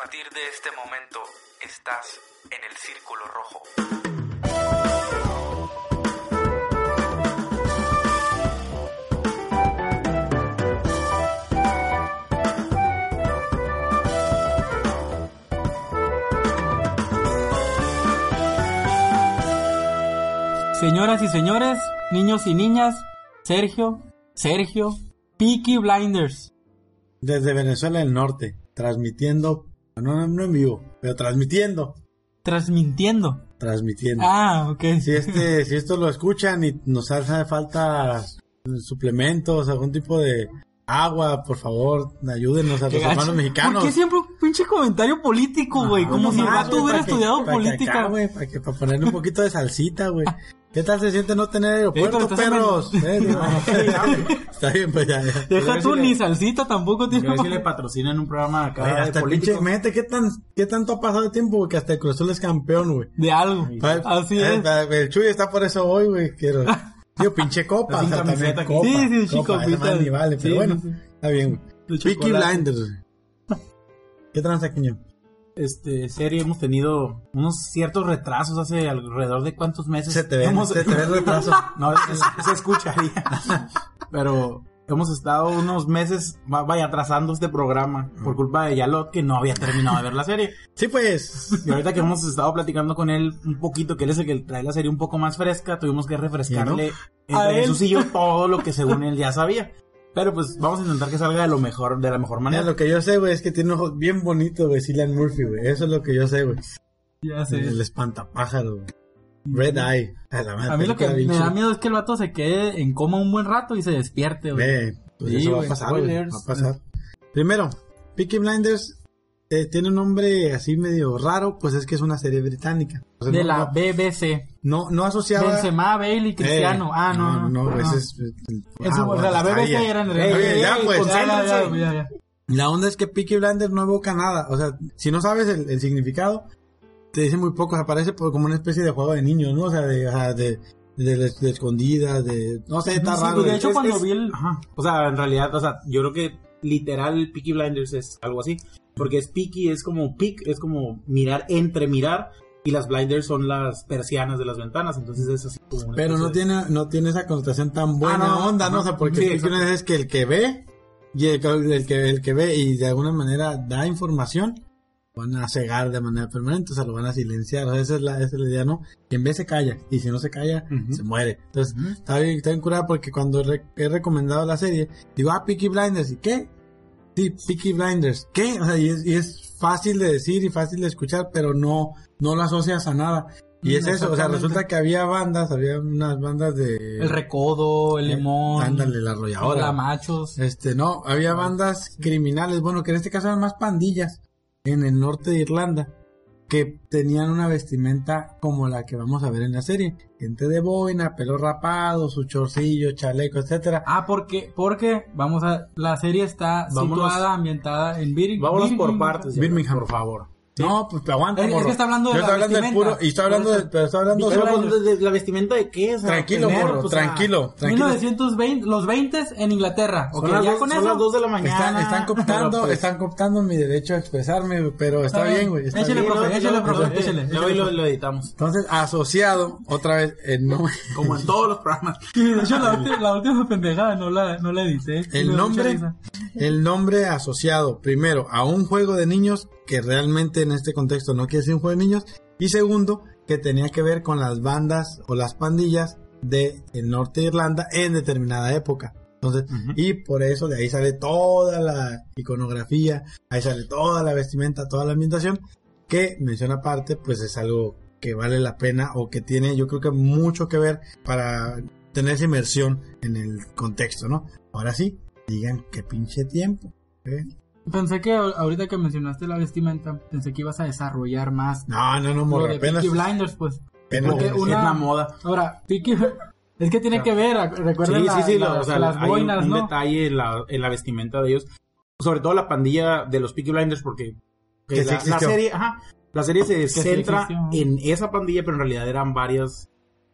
partir de este momento estás en el círculo rojo. Señoras y señores, niños y niñas, Sergio, Sergio, Peaky Blinders. Desde Venezuela del Norte, transmitiendo, no, no en vivo, pero transmitiendo, Transmitiendo. transmitiendo. Ah, ok. Si este, si esto lo escuchan y nos hace falta suplementos, algún tipo de agua, por favor, ayúdenos a los hermanos mexicanos. ¿Por qué siempre un pinche comentario político, güey? No, Como si el güey, hubiera estudiado política. güey, para, que, para ponerle un poquito de salsita, güey. ¿Qué tal se siente no tener aeropuerto, perros? Eh, Está bien, pues ya, ya. Deja tú, sí le- ni salsita tampoco tiene. Yo si le patrocinan un programa acá Oye, de hasta el pinche, qué tan, qué tanto ha pasado de tiempo, güey, que hasta el Cruz Azul es campeón, güey. De algo. Pa- Así eh, es. El Chuy está por eso hoy, güey, quiero. Digo, pinche copa, Sin o sea, también copa. Sí, sí, sí, copa, esa ni vale, pero Sí, bueno, sí, sí. está bien, güey. Peaky. Blinders. ¿Qué tranza, Quiño? Este, serie hemos tenido unos ciertos retrasos hace alrededor de cuántos meses. Se te ve, Hemos- se te ve el retraso. No, se, se escucharía. Pero hemos estado unos meses, va- vaya, atrasando este programa por culpa de Yalot, que no había terminado de ver la serie. Sí, pues. Y ahorita que hemos estado platicando con él un poquito, que él es el que trae la serie un poco más fresca, tuvimos que refrescarle él. Jesús y yo todo lo que según él ya sabía. Pero pues vamos a intentar que salga de lo mejor, de la mejor manera. lo que yo sé, güey, es que tiene ojos bien bonitos, güey, Cillian Murphy, güey. Eso es lo que yo sé, güey. Ya sé. El espantapájaro, güey. Red Eye. A, la madre, A mí lo que me da miedo es que el vato se quede en coma un buen rato y se despierte, güey. Pues Sí, eso va a pasar, güey. Va a pasar. Primero, Peaky Blinders eh, tiene un nombre así medio raro, pues es que es una serie británica. O sea, De no, la BBC. No, no asociaba... Benzema, Bale y Cristiano. Eh, ah, no, no. no, no. ese es... Es ah, un- o sea, la está BBC bien. era en Ey, ey, ya, pues. Ya, ya, ya, ya, ya. La onda es que Peaky Blinders no evoca nada. O sea, si no sabes el, el significado, te dice muy poco. O sea, parece como una especie de juego de niños, ¿no? O sea, de, o sea, de, de, de- de escondidas, de... No sé, está Sí, raro. pues, de hecho, Es- cuando es- vi el... Ajá. O sea, en realidad, o sea, yo creo que literal Peaky Blinders es algo así. Porque es Peaky, es como peek, es como mirar entre mirar. Y las blinders son las persianas de las ventanas. Entonces es así como. una Pero no de- tiene, no tiene esa connotación tan buena Ah, no, onda, ¿no? O sea, porque Sí. Blinders es que el que ve y el, que- el que, el que ve y de alguna manera da información, van a cegar de manera permanente, o sea, lo van a silenciar. O sea, esa es la, esa es la idea, ¿no? Quien ve se calla, y si no se calla, se muere. Entonces, está bien, está bien curada porque cuando re- he recomendado la serie, digo, ah, Peaky Blinders, ¿y qué? Sí, Peaky Blinders, ¿qué? O sea, y es, y es fácil de decir y fácil de escuchar, pero no, no lo asocias a nada. Y es eso, o sea, resulta que había bandas, había unas bandas de... El recodo, el limón. Ándale, la arrolladora. machos. Este, no, había bandas criminales, bueno, que en este caso eran más pandillas, en el norte de Irlanda, que tenían una vestimenta como la que vamos a ver en la serie. Gente de boina, pelo rapado, su chorcillo, chaleco, etcétera. Ah, porque, porque, vamos a, la serie está Vámonos. situada, ambientada en Bir Vámonos por Birmingham. partes. Birmingham. Por favor. No, pues aguanta, Es- es que está hablando de Yo la estoy hablando del vestimenta. puro, y estoy hablando de, pero estoy hablando ¿Pero solo hablando de, de la vestimenta de qué? O sea, Tranquilo, tener, morro, pues, tranquilo, tranquilo. 1920, los 20 en Inglaterra. Ok, ya dos- con son eso. las 2 de la mañana. Están, están cooptando, pues, están cooptando mi derecho a expresarme, pero está bien, güey. está Échale, bien. profe, échale, profe, échale, lo, editamos. Entonces, asociado, otra vez, el nombre, Como en todos los programas. De hecho, la, última, pendejada no la, no la edité. El nombre, el nombre asociado, primero, a un juego de niños, que realmente en este contexto no quiere ser un juego de niños, y segundo, que tenía que ver con las bandas o las pandillas de el norte de Irlanda en determinada época. Entonces, y por eso de ahí sale toda la iconografía, ahí sale toda la vestimenta, toda la ambientación, que menciona aparte, pues es algo que vale la pena o que tiene, yo creo que mucho que ver para tener esa inmersión en el contexto, ¿no? Ahora sí, digan qué pinche tiempo. ¿eh? Pensé que ahorita que mencionaste la vestimenta, pensé que ibas a desarrollar más No, no, no, morra, de apenas. Peaky Blinders, pues. apenas- porque Es una- la moda. Ahora, Peaky... Es que tiene que ver, recuerden Sí, la- sí, sí, la- lo- o sea, las hay boinas, un ¿no? detalle en la, en la vestimenta de ellos. Sobre todo la pandilla de los Peaky Blinders, porque que Que sí la, serie, ajá, la serie se centra en esa pandilla, pero en realidad eran varias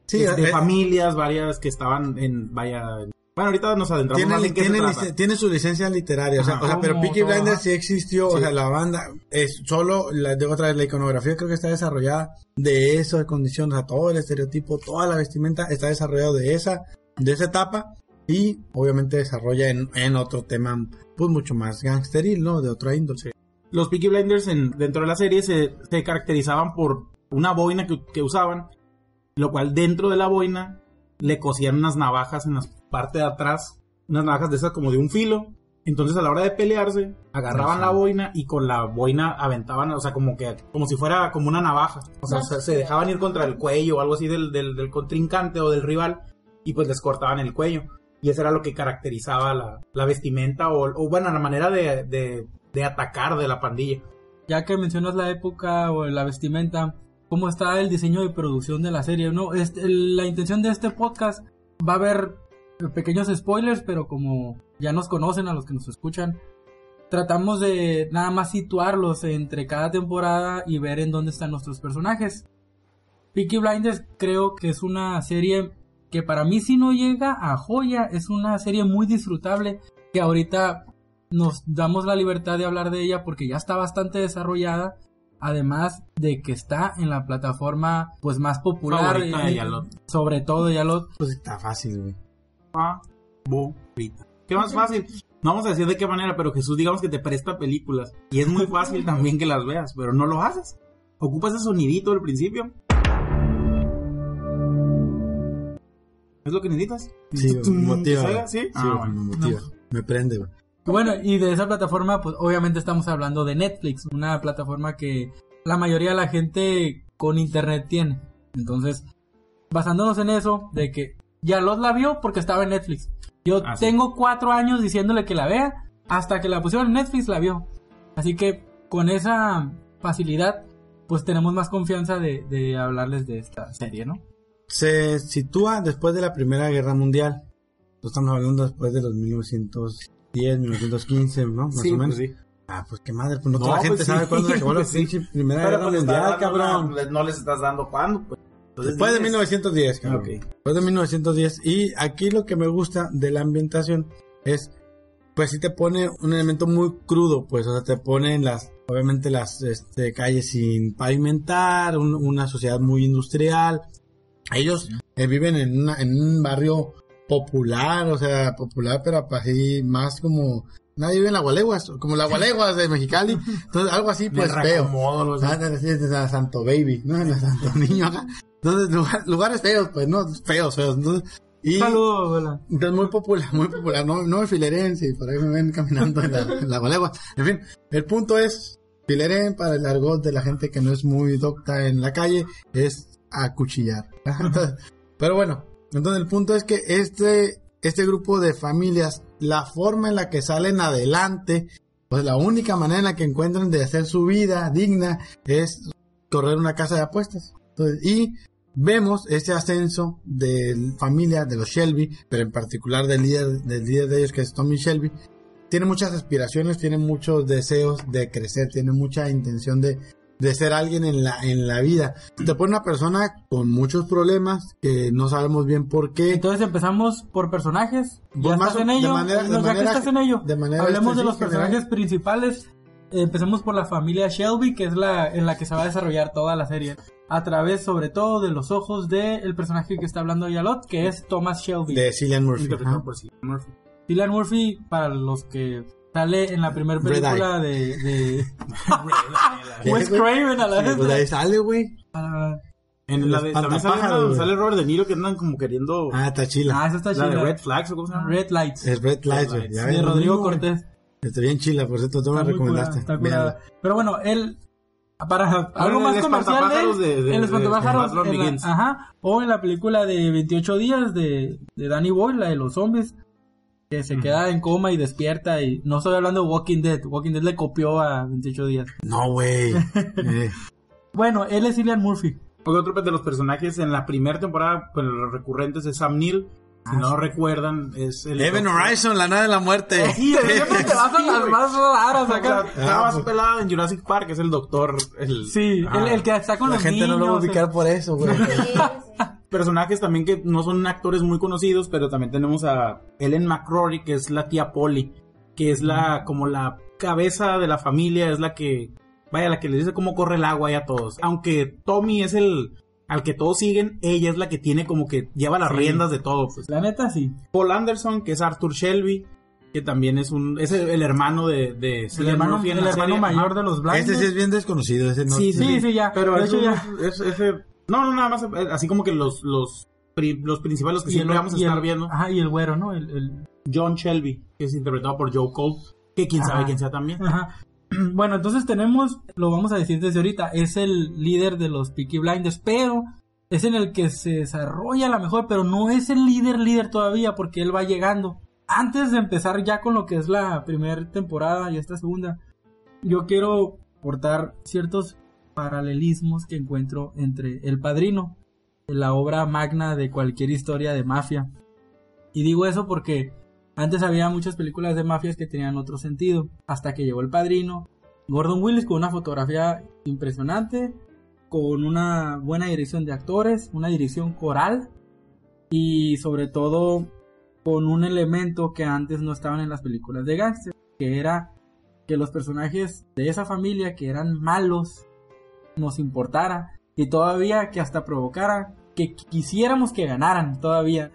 Sí, de eh, familias, varias que estaban en, vaya, bueno, ahorita nos adentramos Tiene, más en qué se trata. tiene su licencia literaria, o sea, Ajá. o sea, pero Peaky Blinders sí existió, o Sí. sea, la banda es solo, la, digo otra vez, la iconografía creo que está desarrollada de esas condiciones, o sea, todo el estereotipo, toda la vestimenta está desarrollado de esa, de esa etapa y obviamente desarrolla en, en otro tema, pues mucho más gangsteril, ¿no? De otra índole. Los Peaky Blinders en- dentro de la serie se, se caracterizaban por una boina que, que usaban, lo cual dentro de la boina le cosían unas navajas en la parte de atrás, unas navajas de esas como de un filo. Entonces a la hora de pelearse, agarraban Ajá. la boina y con la boina aventaban, o sea, como que como si fuera como una navaja. O sea, se, se dejaban ir contra el cuello o algo así del, del, del contrincante o del rival y pues les cortaban el cuello. Y eso era lo que caracterizaba la, la vestimenta o, o, bueno, la manera de, de, de atacar de la pandilla. ya que mencionas la época o la vestimenta, cómo está el diseño de producción de la serie, ¿no? Este, la intención de este podcast va a haber pequeños spoilers, pero como ya nos conocen a los que nos escuchan, tratamos de nada más situarlos entre cada temporada y ver en dónde están nuestros personajes. Peaky Blinders creo que es una serie que para mí si no llega a joya, es una serie muy disfrutable que ahorita nos damos la libertad de hablar de ella porque ya está bastante desarrollada. Además de que está en la plataforma pues más popular, Favorita de Yalot. sobre todo Yalot. Pues está fácil, güey. favorita. ¿Qué más fácil? No vamos a decir de qué manera, pero Jesús digamos que te presta películas. Y es muy fácil también que las veas, pero no lo haces. Ocupas ese sonidito al principio. ¿Es lo que necesitas? Sí, motiva. ¿Sí? Sí, Ah, güey, bueno. me motiva. Me prende, güey. Bueno, y de esa plataforma, pues obviamente estamos hablando de Netflix, una plataforma que la mayoría de la gente con internet tiene. Entonces, basándonos en eso, de que ya los la vio porque estaba en Netflix. Yo Ah, tengo cuatro años diciéndole que la vea, hasta que la pusieron en Netflix la vio. Así que con esa facilidad, pues tenemos más confianza de, de hablarles de esta serie, ¿no? Se sitúa después de la Primera Guerra Mundial. Estamos hablando después de los 1910, 1915, ¿no? Más Sí, o menos. pues sí. Ah, pues qué madre, pues no, No, toda la gente pues sabe sí, cuándo se acabó la pinche Primera Guerra pues Mundial, cabrón. una- no les estás dando cuándo, pues. Entonces Después de dices, 1910, cabrón. Ok. Después de 1910. Y aquí lo que me gusta de la ambientación es, pues sí te pone un elemento muy crudo, pues, o sea, te ponen las, obviamente las este, calles sin pavimentar, un- una sociedad muy industrial. Ellos eh, viven en, una, en un barrio popular, o sea, popular, pero así más como... Nadie vive en la Gualeguas, como la Gualeguas de Mexicali. Entonces, algo así, pues feo. sí, es de Santo Baby, ¿no? De Santo Niño acá. Entonces, lugar- lugares feos, pues, ¿no? Feos, feos. Entonces, y, Saludos, abuela. entonces muy popular, muy popular. No, no me fileren si por ahí me ven caminando en la, en la Gualegua. En fin, el punto es, fileren para el argot de la gente que no es muy docta en la calle, es acuchillar. Entonces, pero bueno, entonces el punto es que este, este grupo de familias, la forma en la que salen adelante, pues la única manera en la que encuentran de hacer su vida digna es correr una casa de apuestas. Entonces, y vemos ese ascenso de familia de los Shelby, pero en particular del líder, del líder de ellos que es Tommy Shelby. Tiene muchas aspiraciones, tiene muchos deseos de crecer, tiene mucha intención de, de ser alguien en la, en la vida. Te pone una persona con muchos problemas que no sabemos bien por qué. Entonces empezamos por personajes. Pues Ya más estás en de ello. manera- de ya que manera- estás en ello. de manera, Hablemos de los personajes general. principales. Empecemos por la familia Shelby, que es la en la que se va a desarrollar toda la serie. A través, sobre todo, de los ojos del personaje que está hablando Yalot, que es Thomas Shelby. de Cillian Murphy. Interpretado por Cillian Murphy. Cillian Murphy, para los que sale en la primera Red película de, de ¿Qué, Wes? Craven a la Sí, vez. pues ahí sale, güey. En la de, también sale, una- sale Robert De Niro que andan como queriendo... Ah, está chila. ah, esa está la de. Red Flags o cómo se llama. Red Lights. es Red Lights, güey. De Rodrigo. Cortés. Está bien chila, por cierto, tú me recomendaste. curada, curada. Pero bueno, él para algo el más comercial de de- de- el espantapájaros de en la- ajá, o en la película de 28 días de, de Danny Boyle, la de los zombies. Que se queda en coma y despierta y no estoy hablando de Walking Dead, Walking Dead le copió a 28 días. No, güey. Eh, Bueno, él es Cillian Murphy. Porque otro de los personajes en la primera temporada, pues los recurrentes es Sam Neill. Si no recuerdan, es el. Event Horizon, la nave de la muerte. Sí, siempre te vas a las más raras acá. estaba más pues- pelado en Jurassic Park, es el doctor. El, Sí, Ah. el, el que está con La los gente niños. no lo va a el- ubicar por eso, güey. Personajes también que no son actores muy conocidos, pero también tenemos a Ellen McCrory, que es la tía Polly, que es la como la cabeza de la familia, es la que, vaya, la que les dice cómo corre el agua y a todos. Aunque Tommy es el al que todos siguen, ella es la que tiene como que lleva las Sí. riendas de todo. Pues. La neta, sí. Paul Anderson, que es Arthur Shelby, que también es un es el, el hermano de, de El hermano, el mayor de los blancos. Este sí es bien desconocido. Ese no, Sí, sí, Sí, sí, ya. Pero De hecho, ya. es- ese... No, no, nada más, eh, así como que los, los, pri- los principales, que Y siempre el- vamos a estar el- viendo. Ajá, y el güero, ¿no? El, el- John Shelby, que es interpretado por Joe Cole, que quién sabe quién sea también. Ajá. Bueno, entonces tenemos, lo vamos a decir desde ahorita, es el líder de los Peaky Blinders, pero es en el que se desarrolla la mejor, pero no es el líder líder todavía porque él va llegando. Antes de empezar ya con lo que es la primera temporada y esta segunda, yo quiero portar ciertos paralelismos que encuentro entre El Padrino, la obra magna de cualquier historia de mafia. Y digo eso porque antes había muchas películas de mafias que tenían otro sentido, hasta que llegó El Padrino, Gordon Willis con una fotografía impresionante, con una buena dirección de actores, una dirección coral y sobre todo con un elemento que antes no estaban en las películas de gangster, que era que los personajes de esa familia que eran malos nos importara y todavía que hasta provocara que quisiéramos que ganaran todavía.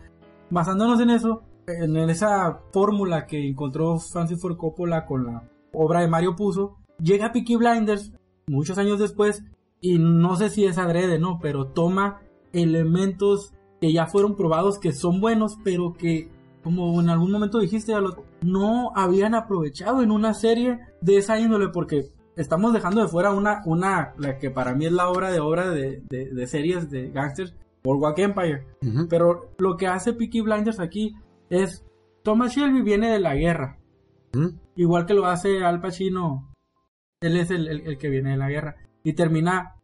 Basándonos en eso, en esa fórmula que encontró Francis Ford Coppola con la obra de Mario Puzo, llega Peaky Blinders muchos años después y no sé si es adrede, no, pero toma elementos que ya fueron probados que son buenos, pero que como en algún momento dijiste, no habían aprovechado en una serie de esa índole porque estamos dejando de fuera una, una la que para mí es la obra de obra de, de, de series de gangsters, Boardwalk Empire. Pero lo que hace Peaky Blinders aquí es Thomas Shelby viene de la guerra, igual que lo hace Al Pacino. Él es el, el- el que viene de la guerra y termina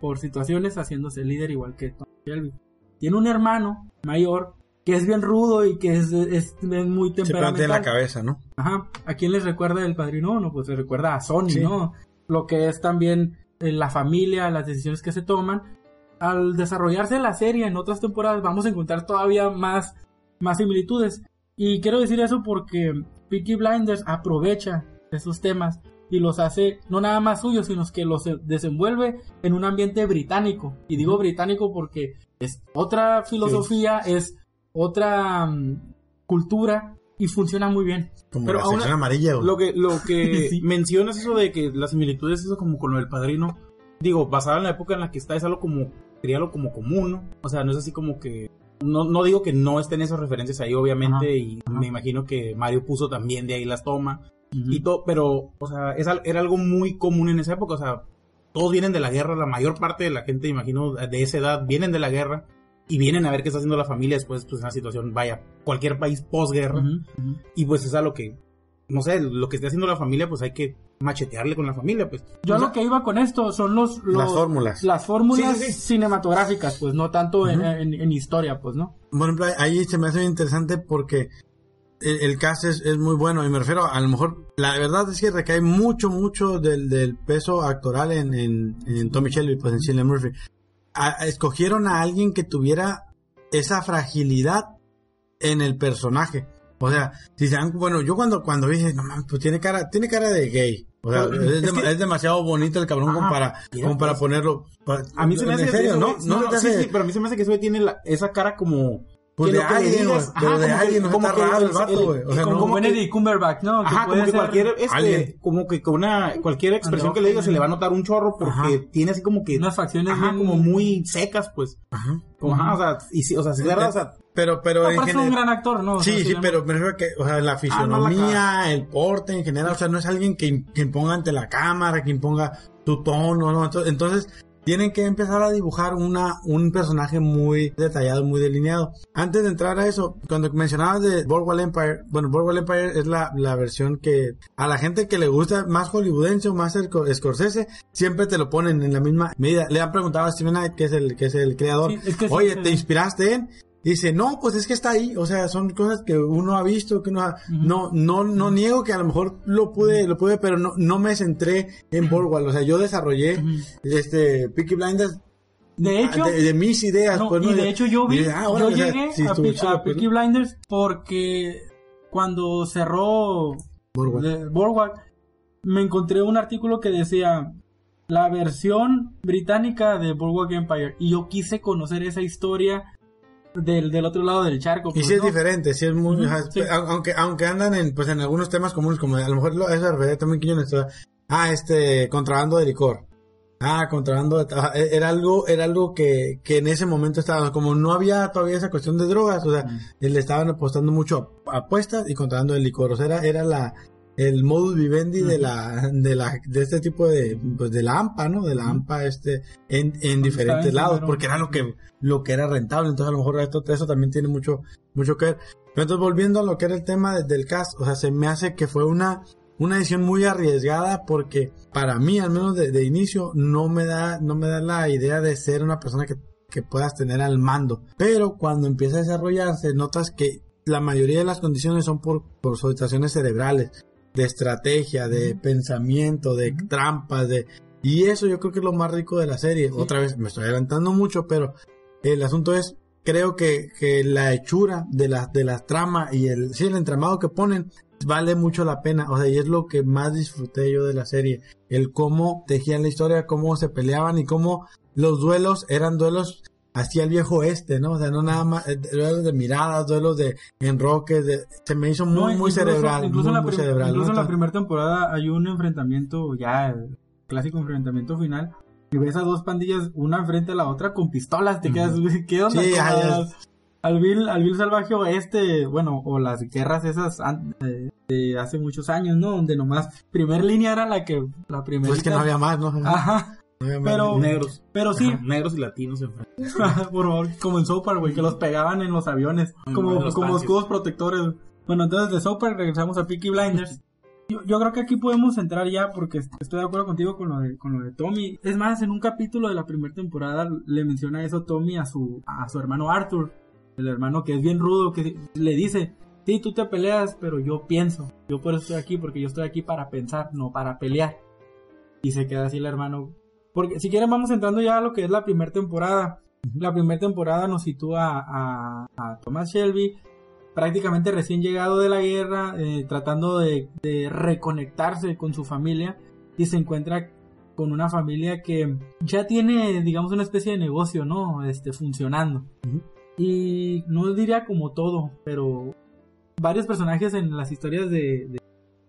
por situaciones haciéndose líder igual que Thomas Shelby. Tiene un hermano mayor que es bien rudo y que es, es- es muy Se plantea en temperamental. la cabeza, ¿no? Ajá. ¿A quién les recuerda el padrino? No, pues se recuerda a Sony, Sí. ¿no? Lo que es también eh, la familia, las decisiones que se toman. Al desarrollarse la serie en otras temporadas vamos a encontrar todavía más, más similitudes. Y quiero decir eso porque Peaky Blinders aprovecha esos temas y los hace no nada más suyos, sino que los eh, desenvuelve en un ambiente británico. Y digo británico porque es otra filosofía, es otra mm, cultura y funciona muy bien. Como Pero la aún- amarilla, güey. Lo que, lo que Sí. mencionas eso de que las similitudes, eso como con lo del padrino, digo, basada en la época en la que está, es algo como, sería algo como común, ¿no? O sea, no es así como que, no, no digo que no estén esas referencias ahí, obviamente, Ajá, y ajá. me imagino que Mario puso también de ahí las toma, Ujú. y todo, pero, o sea, es, era algo muy común en esa época, o sea, todos vienen de la guerra, la mayor parte de la gente, imagino, de esa edad, vienen de la guerra, y vienen a ver qué está haciendo la familia después, pues, en una situación, vaya, cualquier país posguerra, y pues es a lo que, no sé, lo que esté haciendo la familia, pues hay que machetearle con la familia, pues. Yo O sea, lo que iba con esto son los, los- Las fórmulas. las fórmulas Sí, sí, sí. cinematográficas, pues no tanto en, en- en historia, pues, ¿no? Ejemplo, ahí se me hace interesante porque el, el cast es, es muy bueno y me refiero a, lo mejor, la verdad es que recae mucho, mucho del, del peso actoral en, en, en Tommy Shelby, pues en Cillian Murphy. A- escogieron a alguien que tuviera esa fragilidad en el personaje. O sea, si se dan, bueno, yo cuando, cuando dije, no mames, pues tiene cara, tiene cara de gay. O sea, es, es que- es demasiado bonito el cabrón como para, como para pues, ponerlo. para- A mí se me hace... serio, ese ¿no? No, sí, sí, pero a mí se me hace que ese güey tiene la- esa cara como... Pues que de alguien, digas, ajá, de que- alguien, no como está que raro el vato, güey. O sea, como- no- Benedict Cumberbatch, ¿no? Ajá, como que cualquier, este, como que con una, cualquier expresión que le diga se le va a notar un chorro porque Ajá. tiene así como que, Unas facciones ajá, bien- como muy secas, pues. Ajá. Como, ajá, o sea, y sí, o sea, si de verdad, o sea, Pero, pero en es un gran actor, ¿no? O sea, Sí, sí, pero me refiero a que, o sea, la Ah, fisionomía, el porte en general, o sea, no es alguien que, que imponga ante la cámara, que imponga tu tono, ¿no? Entonces, tienen que empezar a dibujar una, un personaje muy detallado, muy delineado. Antes de entrar a eso, cuando mencionabas de Boardwalk Empire, bueno, Boardwalk Empire es la, la versión que a la gente que le gusta más hollywoodense o más Sco- Scorsese, siempre te lo ponen en la misma medida. Le han preguntado a Steven Knight, que es el, que es el creador, Sí, es que sí, oye, sí. ¿te inspiraste en? Dice, no, pues es que está ahí, o sea, son cosas que uno ha visto, que uno ha- no, no, no niego que a lo mejor lo pude, lo pude, pero no, no me centré en Boardwalk, o sea, yo desarrollé, este, Peaky Blinders De hecho, de, de mis ideas, no, pues, ¿no? y de hecho yo vi, ah, yo órale, o sea, llegué sí, a, Pe- a pues, Peaky Blinders porque cuando cerró Boardwalk, me encontré un artículo que decía la versión británica de Boardwalk Empire y yo quise conocer esa historia del, del otro lado del charco. Y pues, sí es ¿no? diferente, sí es muy, sí. a- aunque, aunque andan en, pues en algunos temas comunes, como a lo mejor lo, eso refería también Quiñones, o sea, ah, este, contrabando de licor. Ah, contrabando de tabaco. E- Era algo, era algo que, que en ese momento estaba, como no había todavía esa cuestión de drogas, o sea, le estaban apostando mucho a apuestas y contrabando de licor. O sea, era, era la, el modus vivendi de la, de la, de este tipo de, pues de la AMPA, ¿no? De la AMPA, este, en, en diferentes en lados, porque era lo que, lo que era rentable. Entonces, a lo mejor esto, eso también tiene mucho, mucho que ver. Pero entonces, volviendo a lo que era el tema de- del cast, o sea, se me hace que fue una, una decisión muy arriesgada porque para mí, al menos de, de inicio, no me da, no me da la idea de ser una persona que, que puedas tener al mando. Pero cuando empieza a desarrollarse, notas que la mayoría de las condiciones son por, por situaciones cerebrales, de estrategia, de pensamiento, de trampas, de... Y eso yo creo que es lo más rico de la serie. Otra vez, me estoy adelantando mucho, pero el asunto es, creo que, que la hechura de las de las tramas y el, sí, el entramado que ponen vale mucho la pena. O sea, y es lo que más disfruté yo de la serie. El cómo tejían la historia, cómo se peleaban y cómo los duelos eran duelos hacia el viejo oeste, ¿no? O sea, no nada más, eh, duelos de miradas, duelos de enroques, de, se me hizo muy, No, muy incluso- cerebral, Incluso, muy, la, muy cerebral. incluso ¿no? en la primera temporada hay un enfrentamiento ya, el clásico enfrentamiento final. Y ves a dos pandillas, una enfrente a la otra, con pistolas. Te quedas, ¿qué onda? Sí, Al Bill, al Bill salvaje oeste, bueno, o las guerras esas an- de, de hace muchos años, ¿no? Donde nomás primer línea era la que, la primera. pues que no había más, ¿no? Ajá. Pero, Negros. pero sí, Ajá, negros y latinos en por favor, como en Soapar, güey, que los pegaban en los aviones, como, los como escudos protectores. Bueno, entonces de Soapar regresamos a Peaky Blinders. Yo, yo creo que aquí podemos entrar ya porque estoy de acuerdo contigo con lo de, con lo de Tommy. Es más, en un capítulo de la primera temporada le menciona eso Tommy a su, a su hermano Arthur, el hermano que es bien rudo, que le dice, sí, tú te peleas, pero yo pienso. Yo por eso estoy aquí, porque yo estoy aquí para pensar, no para pelear. Y se queda así el hermano. Porque si quieren vamos entrando ya a lo que es la primera temporada. La primera temporada nos sitúa a, a Thomas Shelby, prácticamente recién llegado de la guerra, eh, tratando de, de reconectarse con su familia y se encuentra con una familia que ya tiene, digamos, una especie de negocio, ¿no? Este, funcionando. Y no diría como todo, pero varios personajes en las historias de, de,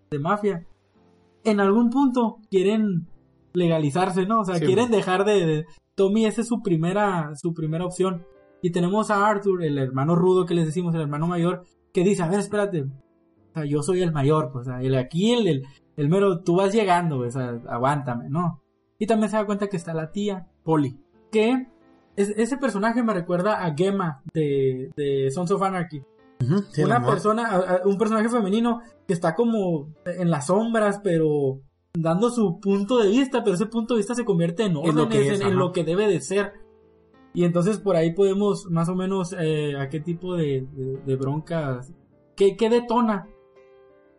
de mafia, en algún punto quieren legalizarse, ¿no? O sea, Sí, quieren dejar de, de- Tommy, esa es su primera, su primera opción. Y tenemos a Arthur, el hermano rudo que les decimos, el hermano mayor, que dice, a ver, espérate, o sea, yo soy el mayor, pues, o sea, el aquí, el, el, el mero, tú vas llegando, pues, o sea, aguántame, ¿no? Y también se da cuenta que está la tía, Polly, que es- ese personaje me recuerda a Gemma de, de Sons of Anarchy. Sí, una persona, a- a- un personaje femenino que está como en las sombras, pero dando su punto de vista, pero ese punto de vista se convierte en En órdenes, lo que es, en, lo que debe de ser. Y entonces por ahí podemos más o menos eh, a qué tipo de, de, de broncas, qué, qué detona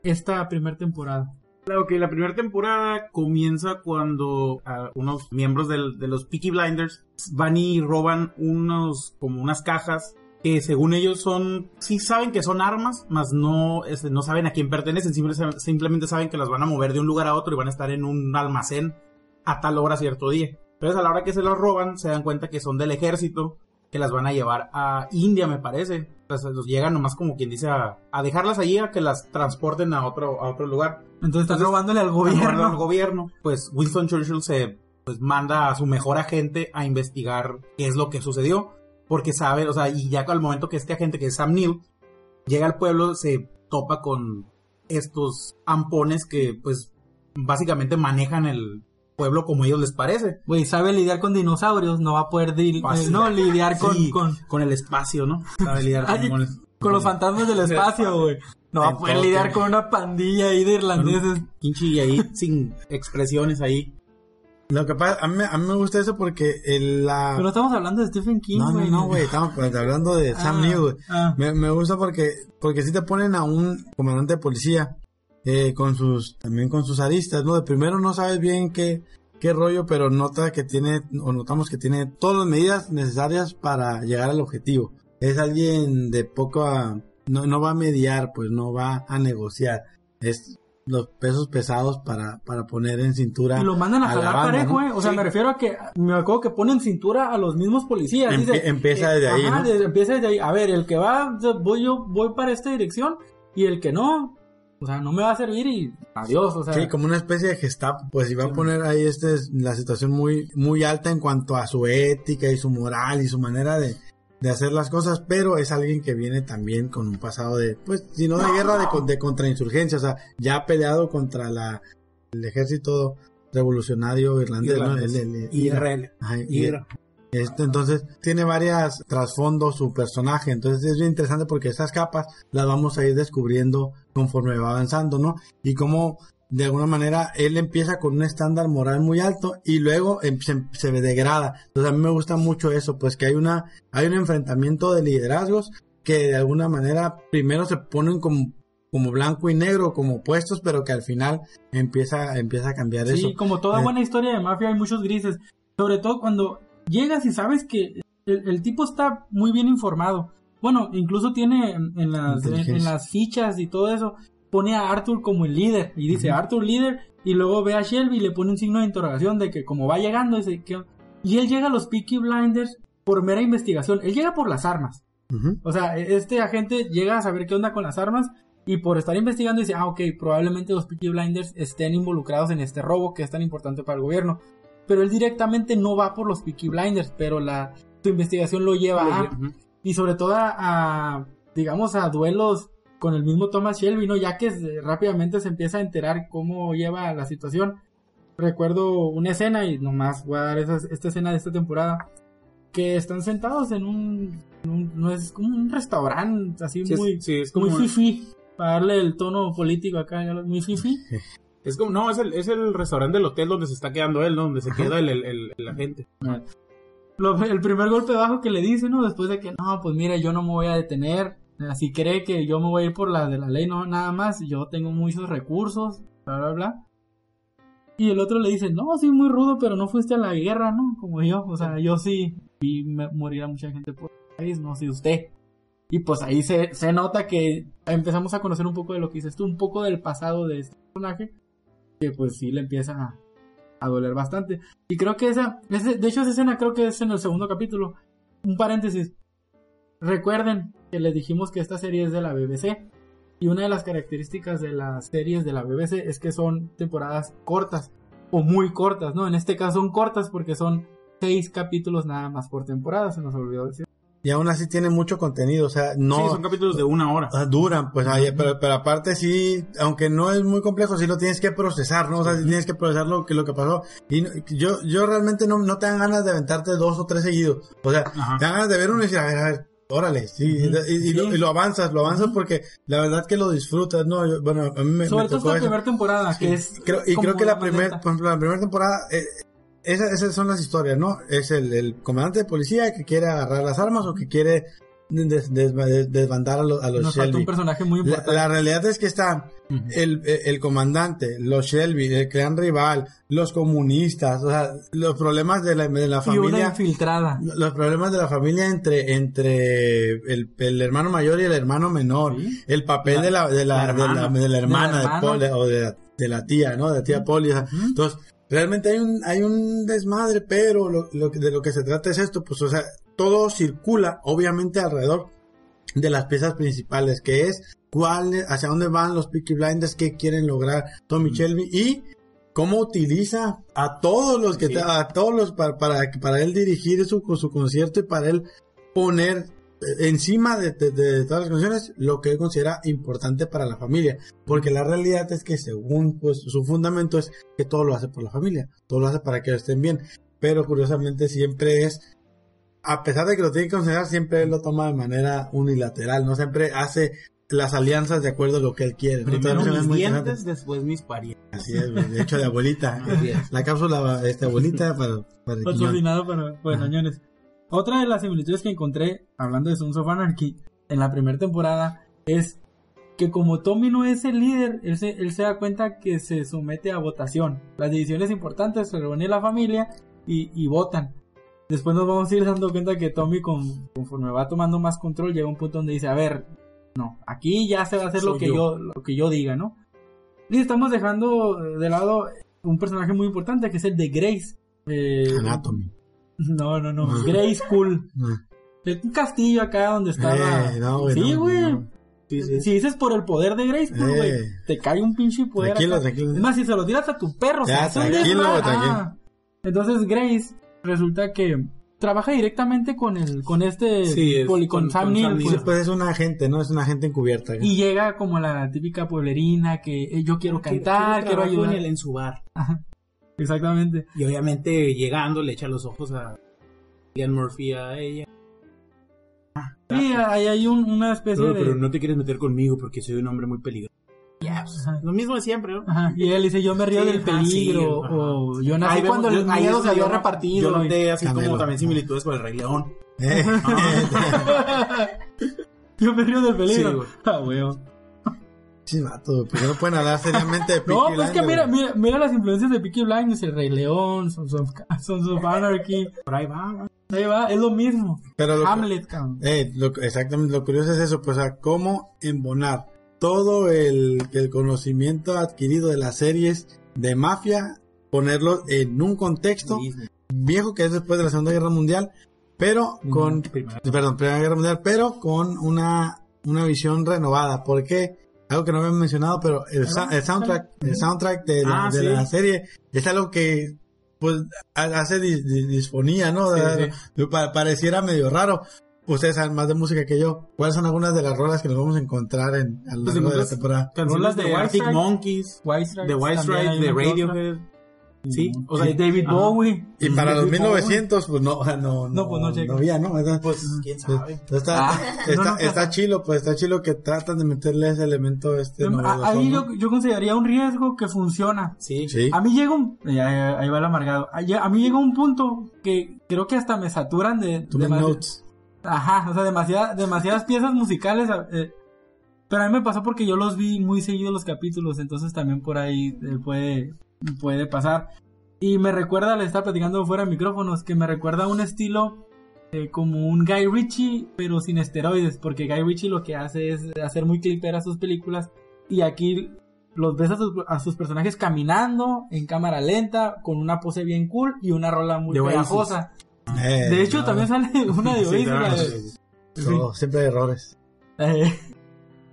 esta primera temporada. Claro que la primera temporada comienza cuando ah, unos miembros del- de los Peaky Blinders van y roban unos como unas cajas que según ellos son sí saben que son armas, mas no este, no saben a quién pertenecen, simple- simplemente saben que las van a mover de un lugar a otro y van a estar en un almacén a tal hora cierto día. Entonces a la hora que se las roban se dan cuenta que son del ejército que las van a llevar a India me parece. Entonces los llegan nomás como quien dice a, a dejarlas allí a que las transporten a otro a otro lugar Entonces están robándole al gobierno. gobierno. al gobierno, pues Winston Churchill se pues, manda a su mejor agente a investigar qué es lo que sucedió, porque sabe, o sea, y ya al momento que este agente, que es Sam Neill, llega al pueblo, se topa con estos ampones que, pues, básicamente manejan el pueblo como a ellos les parece. Güey, sabe lidiar con dinosaurios, no va a poder eh, no lidiar con, Sí, con, con el espacio, ¿no? Sabe lidiar Ay, con, con los fantasmas del espacio, güey. No va a poder lidiar con una pandilla ahí de irlandeses. Pinche y ahí sin expresiones ahí. Lo que pasa, a mí, a mí me gusta eso porque el, la... Pero estamos hablando de Stephen King, no, no, güey. no, güey, estamos pues, hablando de Sam Ah, Neill, güey. ah. Me, me gusta porque, porque si te ponen a un comandante de policía, eh, con sus, también con sus aristas, ¿no? De primero no sabes bien qué, qué rollo, pero nota que tiene, o notamos que tiene todas las medidas necesarias para llegar al objetivo. Es alguien de poca, no, no va a mediar, pues no va a negociar. Es los pesos pesados para, para poner en cintura. Y lo mandan a la jalar parejo, ¿no? eh. O sea, Sí. me refiero a que me acuerdo que ponen cintura a los mismos policías. Dice, empieza desde ahí, ¿no? desde- empieza desde ahí. A ver, el que va, voy yo, voy para esta dirección. Y el que no, o sea, no me va a servir y adiós, o sea. Sí, como una especie de gestapo, pues iba a poner ahí este es la situación muy muy alta en cuanto a su ética y su moral y su manera de, de hacer las cosas, pero es alguien que viene también con un pasado de, pues, si no de guerra, de, de contrainsurgencia, o sea, ya ha peleado contra la el ejército revolucionario irlandés, ¿no? El- el-. Ajá, este, entonces, tiene varias trasfondos su personaje. Entonces, es bien interesante porque esas capas las vamos a ir descubriendo conforme va avanzando, ¿no? Y cómo, de alguna manera, él empieza con un estándar moral muy alto y luego em- se, se degrada. Entonces, a mí me gusta mucho eso, pues que hay una, hay un enfrentamiento de liderazgos que de alguna manera primero se ponen como como blanco y negro, como opuestos, pero que al final empieza, empieza a cambiar eso. Sí, como toda Eh. buena historia de mafia hay muchos grises. Sobre todo cuando llegas y sabes que el, el tipo está muy bien informado. Bueno, incluso tiene en, las, en las fichas y todo eso, pone a Arthur como el líder. Y dice Arthur líder. Y luego ve a Shelby y le pone un signo de interrogación de que como va llegando, dice que... Y él llega a los Peaky Blinders por mera investigación. Él llega por las armas. O sea, este agente llega a saber qué onda con las armas y por estar investigando dice, ah, ok, probablemente los Peaky Blinders estén involucrados en este robo que es tan importante para el gobierno. Pero él directamente no va por los Peaky Blinders, pero la su investigación lo lleva a, y sobre todo a, a, digamos, a duelos con el mismo Thomas Shelby, ¿no? Ya que rápidamente se empieza a enterar cómo lleva la situación. Recuerdo una escena, y nomás voy a dar esa- esta escena de esta temporada, que están sentados en un, en un- no es como un restaurante, así Sí, es- muy, sí, es como, muy fifi, para darle el tono político acá, muy fifi. es como, no, es el, es el restaurante del hotel donde se está quedando él, ¿no? Donde se queda el, el, el- el agente. Lo- el primer golpe bajo que le dice, ¿no? Después de que, no, pues mira, yo no me voy a detener. Si cree que yo me voy a ir por la de la ley, no, nada más. Yo tengo muchos recursos, bla, bla, bla. Y el otro le dice, no, sí, muy rudo, pero no fuiste a la guerra, ¿no? Como yo, o sea, yo sí vi me- morir a mucha gente por el país, no sé usted. Y pues ahí se, se nota que empezamos a conocer un poco de lo que dices tú, un poco del pasado de este personaje, que pues sí le empieza a, a doler bastante. Y creo que esa, ese- de hecho esa escena creo que es en el segundo capítulo. Un paréntesis. Recuerden que les dijimos que esta serie es de la BBC. Y una de las características de las series de la BBC es que son temporadas cortas. O muy cortas, ¿no? En este caso son cortas porque son seis capítulos nada más por temporada, se nos olvidó decir. Y aún así tiene mucho contenido, o sea, no... Sí, son capítulos de una hora. Ah, duran, pues, ahí, pero, pero aparte sí, aunque no es muy complejo, sí lo tienes que procesar, ¿no? O sea, sí tienes que procesar lo que, lo que pasó. Y yo, yo realmente no, no te dan ganas de aventarte dos o tres seguidos. O sea, Ajá. te dan ganas de ver uno y decir, a ver, a ver, órale, sí. Y, lo, Sí. y lo avanzas, lo avanzas porque la verdad que lo disfrutas, ¿no? Yo- bueno, a mí me, Sobre me todo tocó eso. primera temporada, que es. Creo- y creo que la primera, por ejemplo, la primera temporada, eh, esas, esas son las historias, ¿no? Es el, el comandante de policía que quiere agarrar las armas o que quiere des- des- des- desbandar a, los a los Nos falta Shelby. un personaje muy importante. la realidad es que está Ujú. el, el- el comandante, los Shelby, el clan rival, los comunistas, o sea, los problemas de la, de la y una familia, infiltrada. los problemas de la familia entre entre el, el hermano mayor y el hermano menor, Sí. el papel de la de la, de la, hermana. de la hermana De la de hermana. Paul, o de la, de la tía, ¿no? De la tía Polly, o sea, entonces realmente hay un hay un desmadre, pero lo, lo de lo que se trata es esto, pues o sea, todo circula obviamente alrededor de las piezas principales, que es cuál, hacia dónde van los Peaky Blinders, qué quieren lograr Tommy Shelby y cómo utiliza a todos los que Sí. a todos los para, para para él dirigir su su concierto y para él poner eh, encima de, de- de todas las condiciones, lo que él considera importante para la familia. Porque la realidad es que según pues su fundamento es que todo lo hace por la familia, todo lo hace para que estén bien. Pero curiosamente siempre es, a pesar de que lo tiene que considerar, siempre él lo toma de manera unilateral, no siempre hace las alianzas de acuerdo a lo que él quiere. ¿no? Primero es mis dientes, después mis parientes. Así es, de hecho de abuelita. Así es. La cápsula este, abuelita para, para patrocinado para. Añones. Otra de las similitudes que encontré, hablando de Sons of Anarchy, en la primera temporada, es que como Tommy no es el líder, él se, él se da cuenta que se somete a votación. Las decisiones importantes se reúne la familia y, y votan. Después nos vamos a ir dando cuenta que Tommy, con- conforme va tomando más control, llega a un punto donde dice, a ver, no, aquí ya se va a hacer lo que yo. yo, lo que yo diga, ¿no? Y estamos dejando de lado un personaje muy importante que es el de Grace. Eh, Anatomy. no, no, no. Ah. Grey School. Ah. Es un castillo acá donde estaba. Eh, no, sí, no, güey. no. Sí, sí. Si dices por el poder de Grey School, güey, Eh. te cae un pinche poder. Tranquilo, acá. tranquilo. Es más, si se lo tiras a tu perro, Ya, se tranquilo, desmadre. tranquilo. Ah. Entonces Grace resulta que trabaja directamente con el, con este, Sí, es con, con- Sam con Sam pues. Pues es una agente, ¿no? Es una agente encubierta. Y llega como la típica pueblerina que eh, yo quiero cantar, quiero, trabajo ayudar. en, el, en su bar. Exactamente. Y obviamente llegando le echa los ojos a Ian Murphy a ella. Sí, ahí hay un- una especie No, de. pero no te quieres meter conmigo porque soy un hombre muy peligroso. Ya, pues, lo mismo de siempre, ¿no? Ajá, y él dice, yo me río Sí, del ajá, peligro, sí, ajá. o yo nací Ahí vemos- cuando el yo- ahí miedo es se había repartido. Yo noté así Canelo. como también similitudes con el Rey León. Eh, yo me río del peligro. Sí, güey. ah, weón. sí, vato, porque no pueden hablar seriamente de No, Peaky pues que mira, mira, mira las influencias de Peaky Blinders, el Rey León, Sons of, Sons of Anarchy. Por ahí va, ¿no? Ahí va, es lo mismo. Pero lo, Hamlet, cabrón. eh, lo- exactamente, lo curioso es eso, pues, a cómo embonar todo el, el conocimiento adquirido de las series de mafia, ponerlo en un contexto viejo que es después de la Segunda Guerra Mundial, pero con Primera. perdón, Primera Guerra Mundial, pero con una, una visión renovada. porque Algo que no había mencionado, pero el, sa- el soundtrack, el soundtrack de, la, Ah, de sí. la serie es algo que pues ha- hace dis- dis- disfonía, ¿no? Sí, pareciera medio raro. Ustedes saben más de música que yo. ¿Cuáles son algunas de las rolas que nos vamos a encontrar en, a lo Pues largo de la temporada? Rolas de, de Arctic. Monkeys, White Stripes de White Stripes, de. Radiohead. Sí, o sea, David ajá. Bowie. Y para los David Bowie. 1900, pues no, no, no, No, pues no checa. había, ¿no? Entonces, Pues, quién sabe. Pues, Está, Ah. está, No, no, está chilo, pues está chilo que tratan de meterle ese elemento este Ahí ¿no? yo, yo consideraría un riesgo que funciona. Sí. Sí. A mí llega un... ya, ya, ahí va el amargado. A mí llega un punto que creo que hasta me saturan de... Notes. Ajá, o sea, demasiada- demasiadas piezas musicales. eh, pero a mí me pasó porque yo los vi muy seguidos los capítulos, entonces también por ahí eh, puede, puede pasar. Y me recuerda, le estaba platicando fuera de micrófonos, que me recuerda a un estilo eh, como un Guy Ritchie, pero sin esteroides, porque Guy Ritchie lo que hace es hacer muy cliperas sus películas, y aquí los ves a sus, a sus personajes caminando en cámara lenta, con una pose bien cool y una rola muy De Oasis. Eh, De hecho, no, también sale una de Sí, Oasis, claro, la de- todo, siempre hay errores. eh,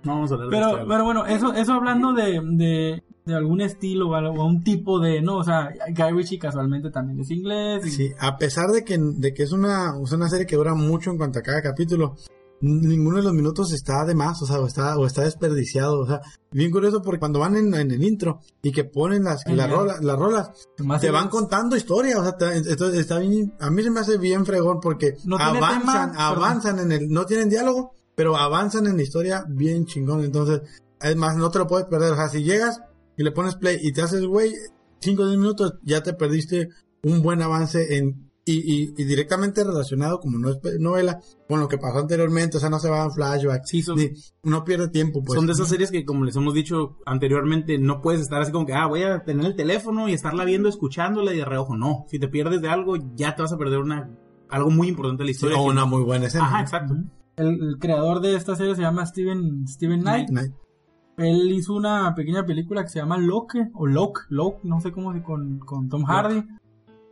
No vamos a hablar pero, pero bueno, eso, eso hablando de, de, de algún estilo o algo- o un tipo de, no, o sea, Guy Ritchie casualmente también es inglés. y- Sí, a pesar de que, de que es una, es una serie que dura mucho en cuanto a cada capítulo, ninguno de los minutos está de más, o sea, o está, o está desperdiciado, o sea, bien curioso porque cuando van en, en el intro y que ponen las, Ay, las, ya. rolas, las rolas, más te van contando historias, o sea, te- entonces está bien, a mí se me hace bien fregón porque No avanzan, tema, avanzan en el, no tienen diálogo, pero avanzan en la historia bien chingón, entonces, es más, no te lo puedes perder, o sea, si llegas y le pones play y te haces güey, 5 o 10 minutos, ya te perdiste un buen avance en, y, y, y directamente relacionado, como no es novela, con lo que pasó anteriormente, o sea, no se va en flashback, Sí, son, ni- no pierde tiempo, pues. son de esas series que, como les hemos dicho anteriormente, no puedes estar así como que, ah, voy a tener el teléfono y estarla viendo, escuchándola y de reojo. No, si te pierdes de algo, ya te vas a perder una algo muy importante de la Sí, historia. o una muy buena escena. Ajá, ¿no? exacto. El, el creador de esta serie se llama Steven, Steven Knight. Night. Él hizo una pequeña película que se llama Locke, o Locke, Locke, no sé cómo se con, con Tom Hardy.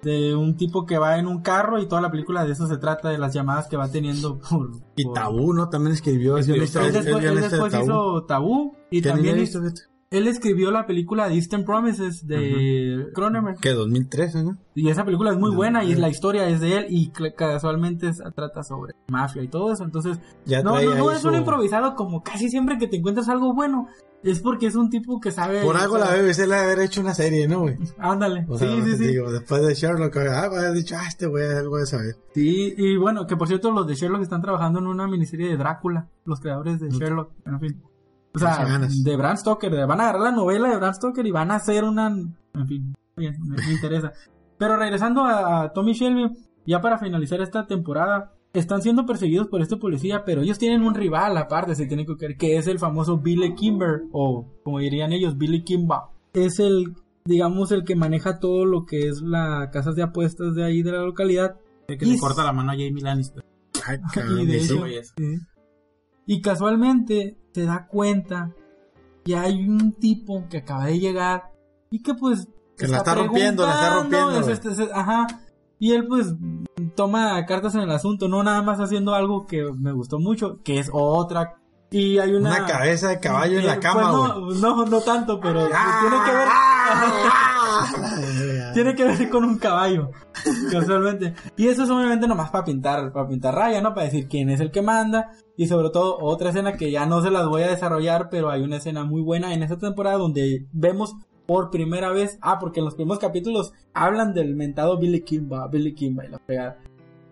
De un tipo que va en un carro y toda la película de eso se trata, de las llamadas que va teniendo por... Y por- Tabú, ¿no? También escribió, es Escribió guionista, Él él guionista de después Tabú. hizo Tabú y Que también hizo-. Él escribió la película Distant Promises de Cronenberg. Que 2013, ¿no? Y esa película es muy buena y eh. la historia es de él y casualmente trata sobre mafia y todo eso. Entonces, Ya no, no, es su- un improvisado como casi siempre que te encuentras algo bueno. Es porque es un tipo que sabe... Por algo sea, la BBC le ha haber hecho una serie, ¿no, güey? Ándale. O sí, sea, sí, sí. digo, después de Sherlock, ah, haber dicho, ah, este güey algo de saber. Sí, y bueno, que por cierto los de Sherlock están trabajando en una miniserie de Drácula, los creadores de Sherlock, en fin. O sea, de Bram Stoker, van a agarrar la novela de Bram Stoker y van a hacer una... En fin, me, me interesa. Pero regresando a, a Tommy Shelby, ya para finalizar esta temporada, están siendo perseguidos por este policía, pero ellos tienen un rival aparte, se tiene que creer, que es el famoso Billy Kimber, o como dirían ellos, Billy Kimba. Es el, digamos, el que maneja todo lo que es la casas de apuestas de ahí de la localidad. Que Y- le corta la mano a Jamie Lannister. Ay, Y de hecho-. Y casualmente se da cuenta que hay un tipo que acaba de llegar y que pues... Que la está rompiendo, la está rompiendo, es este- es- ajá. Y él pues toma cartas en el asunto, no nada más haciendo algo que me gustó mucho, que es otra... Y hay una... Una cabeza de caballo en la cama, pues, no, no, no tanto, pero tiene que ver... Tiene que ver con un caballo, casualmente. Y eso es obviamente nomás para pintar, para pintar raya, ¿no? Para decir quién es el que manda. Y sobre todo otra escena que ya no se las voy a desarrollar, pero hay una escena muy buena en esta temporada donde vemos por primera vez, ah, porque en los primeros capítulos hablan del mentado Billy Kimba, Billy Kimba y la pegada.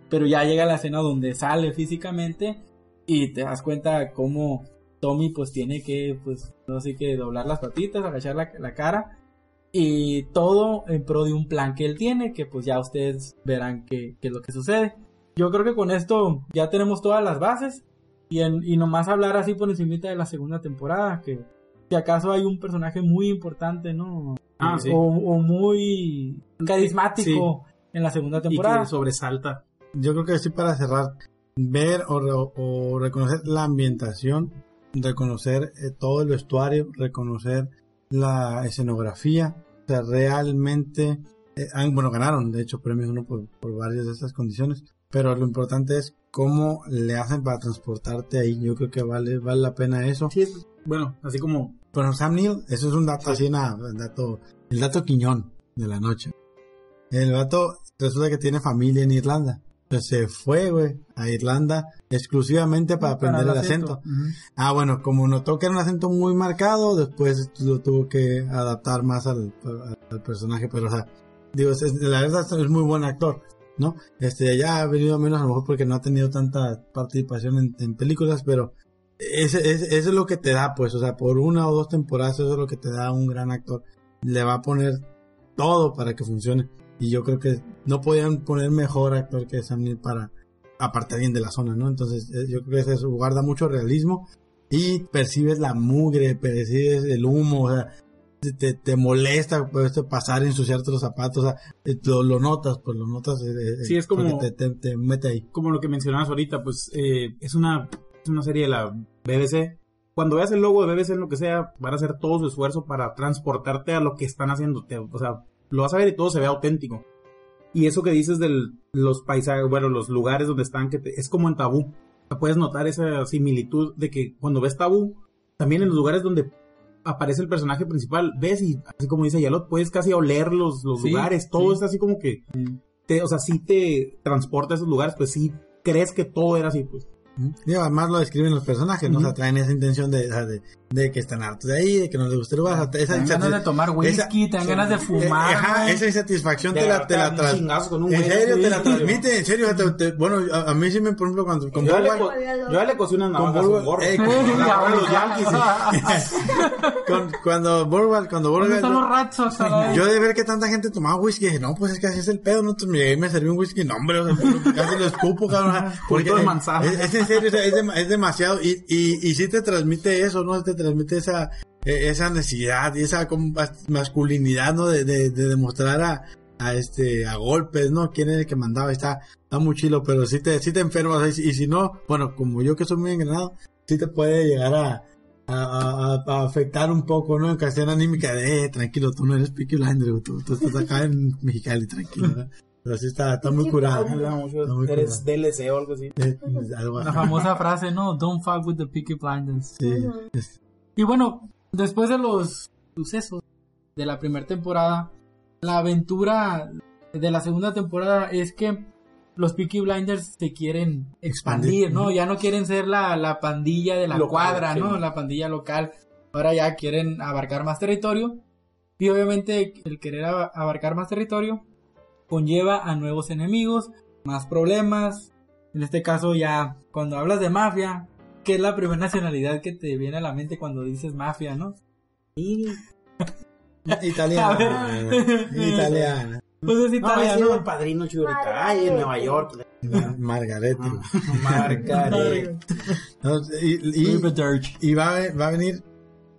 Pero ya llega la escena donde sale físicamente y te das cuenta cómo Tommy pues tiene que, pues, no sé qué, doblar las patitas, agachar la, la cara y todo en pro de un plan que él tiene, que pues ya ustedes verán qué, qué es lo que sucede. Yo creo que con esto ya tenemos todas las bases y, en, y nomás hablar así por encima de la segunda temporada, que si acaso hay un personaje muy importante, ¿no? Ah, sí. o, o muy carismático en la segunda Y temporada. que sobresalta. Yo creo que sí para cerrar, ver o, re- o reconocer la ambientación, reconocer eh, todo el vestuario, reconocer la escenografía, o sea, realmente, eh, han- bueno, ganaron de hecho premios uno por, por varias de estas condiciones, pero lo importante es cómo le hacen para transportarte ahí, yo creo que vale, vale la pena eso. Sí, es, bueno, así como Pero Sam Neill, eso es un dato así, nada, el dato, el dato quiñón de la noche. El vato resulta que tiene familia en Irlanda. Entonces se fue, güey, a Irlanda exclusivamente para aprender el acento. Ah, bueno, como notó que era un acento muy marcado, después lo tuvo que adaptar más al, personaje, pero o sea, digo, es- la verdad es muy buen actor, ¿no? Este, ya ha venido menos a lo mejor porque no ha tenido tanta participación en, en películas, pero ese, ese- eso es lo que te da, pues, o sea, por una o dos temporadas eso es lo que te da un gran actor. Le va a poner todo para que funcione. Y yo creo que no podían poner mejor actor que Sam Neill para, aparte bien de la zona, ¿no? Entonces, eh, yo creo que eso guarda mucho realismo y percibes la mugre, percibes el humo, o sea, te, te- molesta pues, este, pasar ensuciarte los zapatos, o sea, eh, lo, lo notas, pues lo notas. eh, eh, Sí, es como- Te, te- te mete ahí. como lo que mencionabas ahorita, pues eh, es una es una serie de la BBC. Cuando veas el logo de BBC en lo que sea, van a hacer todo su esfuerzo para transportarte a lo que están haciendo. O sea, lo vas a ver y todo se ve auténtico. Y eso que dices de los paisajes, bueno, los lugares donde están, que te- es como en tabú. Puedes notar esa similitud de que cuando ves tabú, también en los lugares donde aparece el personaje principal, ves y así como dice Yalot, puedes casi oler los, los Sí, lugares, todo sí. es así como que, te, o sea, sí te transporta a esos lugares, pues sí crees que todo era así, pues. Y además lo describen los personajes, ¿no? O sea, traen esa intención de, de, de que están hartos de ahí, de que no les gusta el esa, Te dan ganas de tomar whisky, te dan ganas de eh, fumar. ajá, esa insatisfacción te la, te la con En serio, sí, te la en serio. te- te- bueno, a, a mí sí me, por ejemplo, cuando con Yo ya, le, yo ya le cocí unas navajas gorro. eh, Con la barra de los Yankees. con- cuando Borgward, cuando ¿Dónde Borgward, están los vez? yo de ver que tanta gente tomaba whisky, dije, no, pues es que así es el pedo, ¿no? Me llegué y me serví un whisky, no, hombre, o sea, casi lo escupo, cabrón. Porque de manzana. Es, en serio, es, dem- es demasiado, y, y, y sí te transmite eso, ¿no? Te transmite esa, eh, esa necesidad y esa masculinidad, ¿no? De, de, de demostrar a, a este, a golpes, ¿no? Quién era el que mandaba, está, está muy chilo, pero sí te, sí te enfermas, y, si- y si no, bueno, como yo que soy muy engranado, sí te puede llegar a, a, a- a afectar un poco, ¿no? En cuestión anímica de, eh, tranquilo, tú no eres Peaky Blinders, tú, tú estás acá en Mexicali, tranquilo, ¿verdad? Pero sí está, está muy curado. Eres DLC o algo así. La famosa frase, ¿no? Don't fuck with the Peaky Blinders. Sí. Y bueno, después de los sucesos de la primera temporada, la aventura de la segunda temporada es que los Peaky Blinders se quieren expandir, ¿no? Ya no quieren ser la, la pandilla de la Local, cuadra, sí. ¿no? La pandilla local. Ahora ya quieren abarcar más territorio. Y obviamente el querer aba- abarcar más territorio conlleva a nuevos enemigos, más problemas. En este caso ya cuando hablas de mafia, ¿qué es la primera nacionalidad que te viene a la mente cuando dices mafia, no? Italiana. A ver. Italiana. Pues es No, italiano. es el padrino chido ahorita. Ay, en Nueva York. Mar- Margarete. Margaret. No, y, y- Dirge. y va, a- va a venir,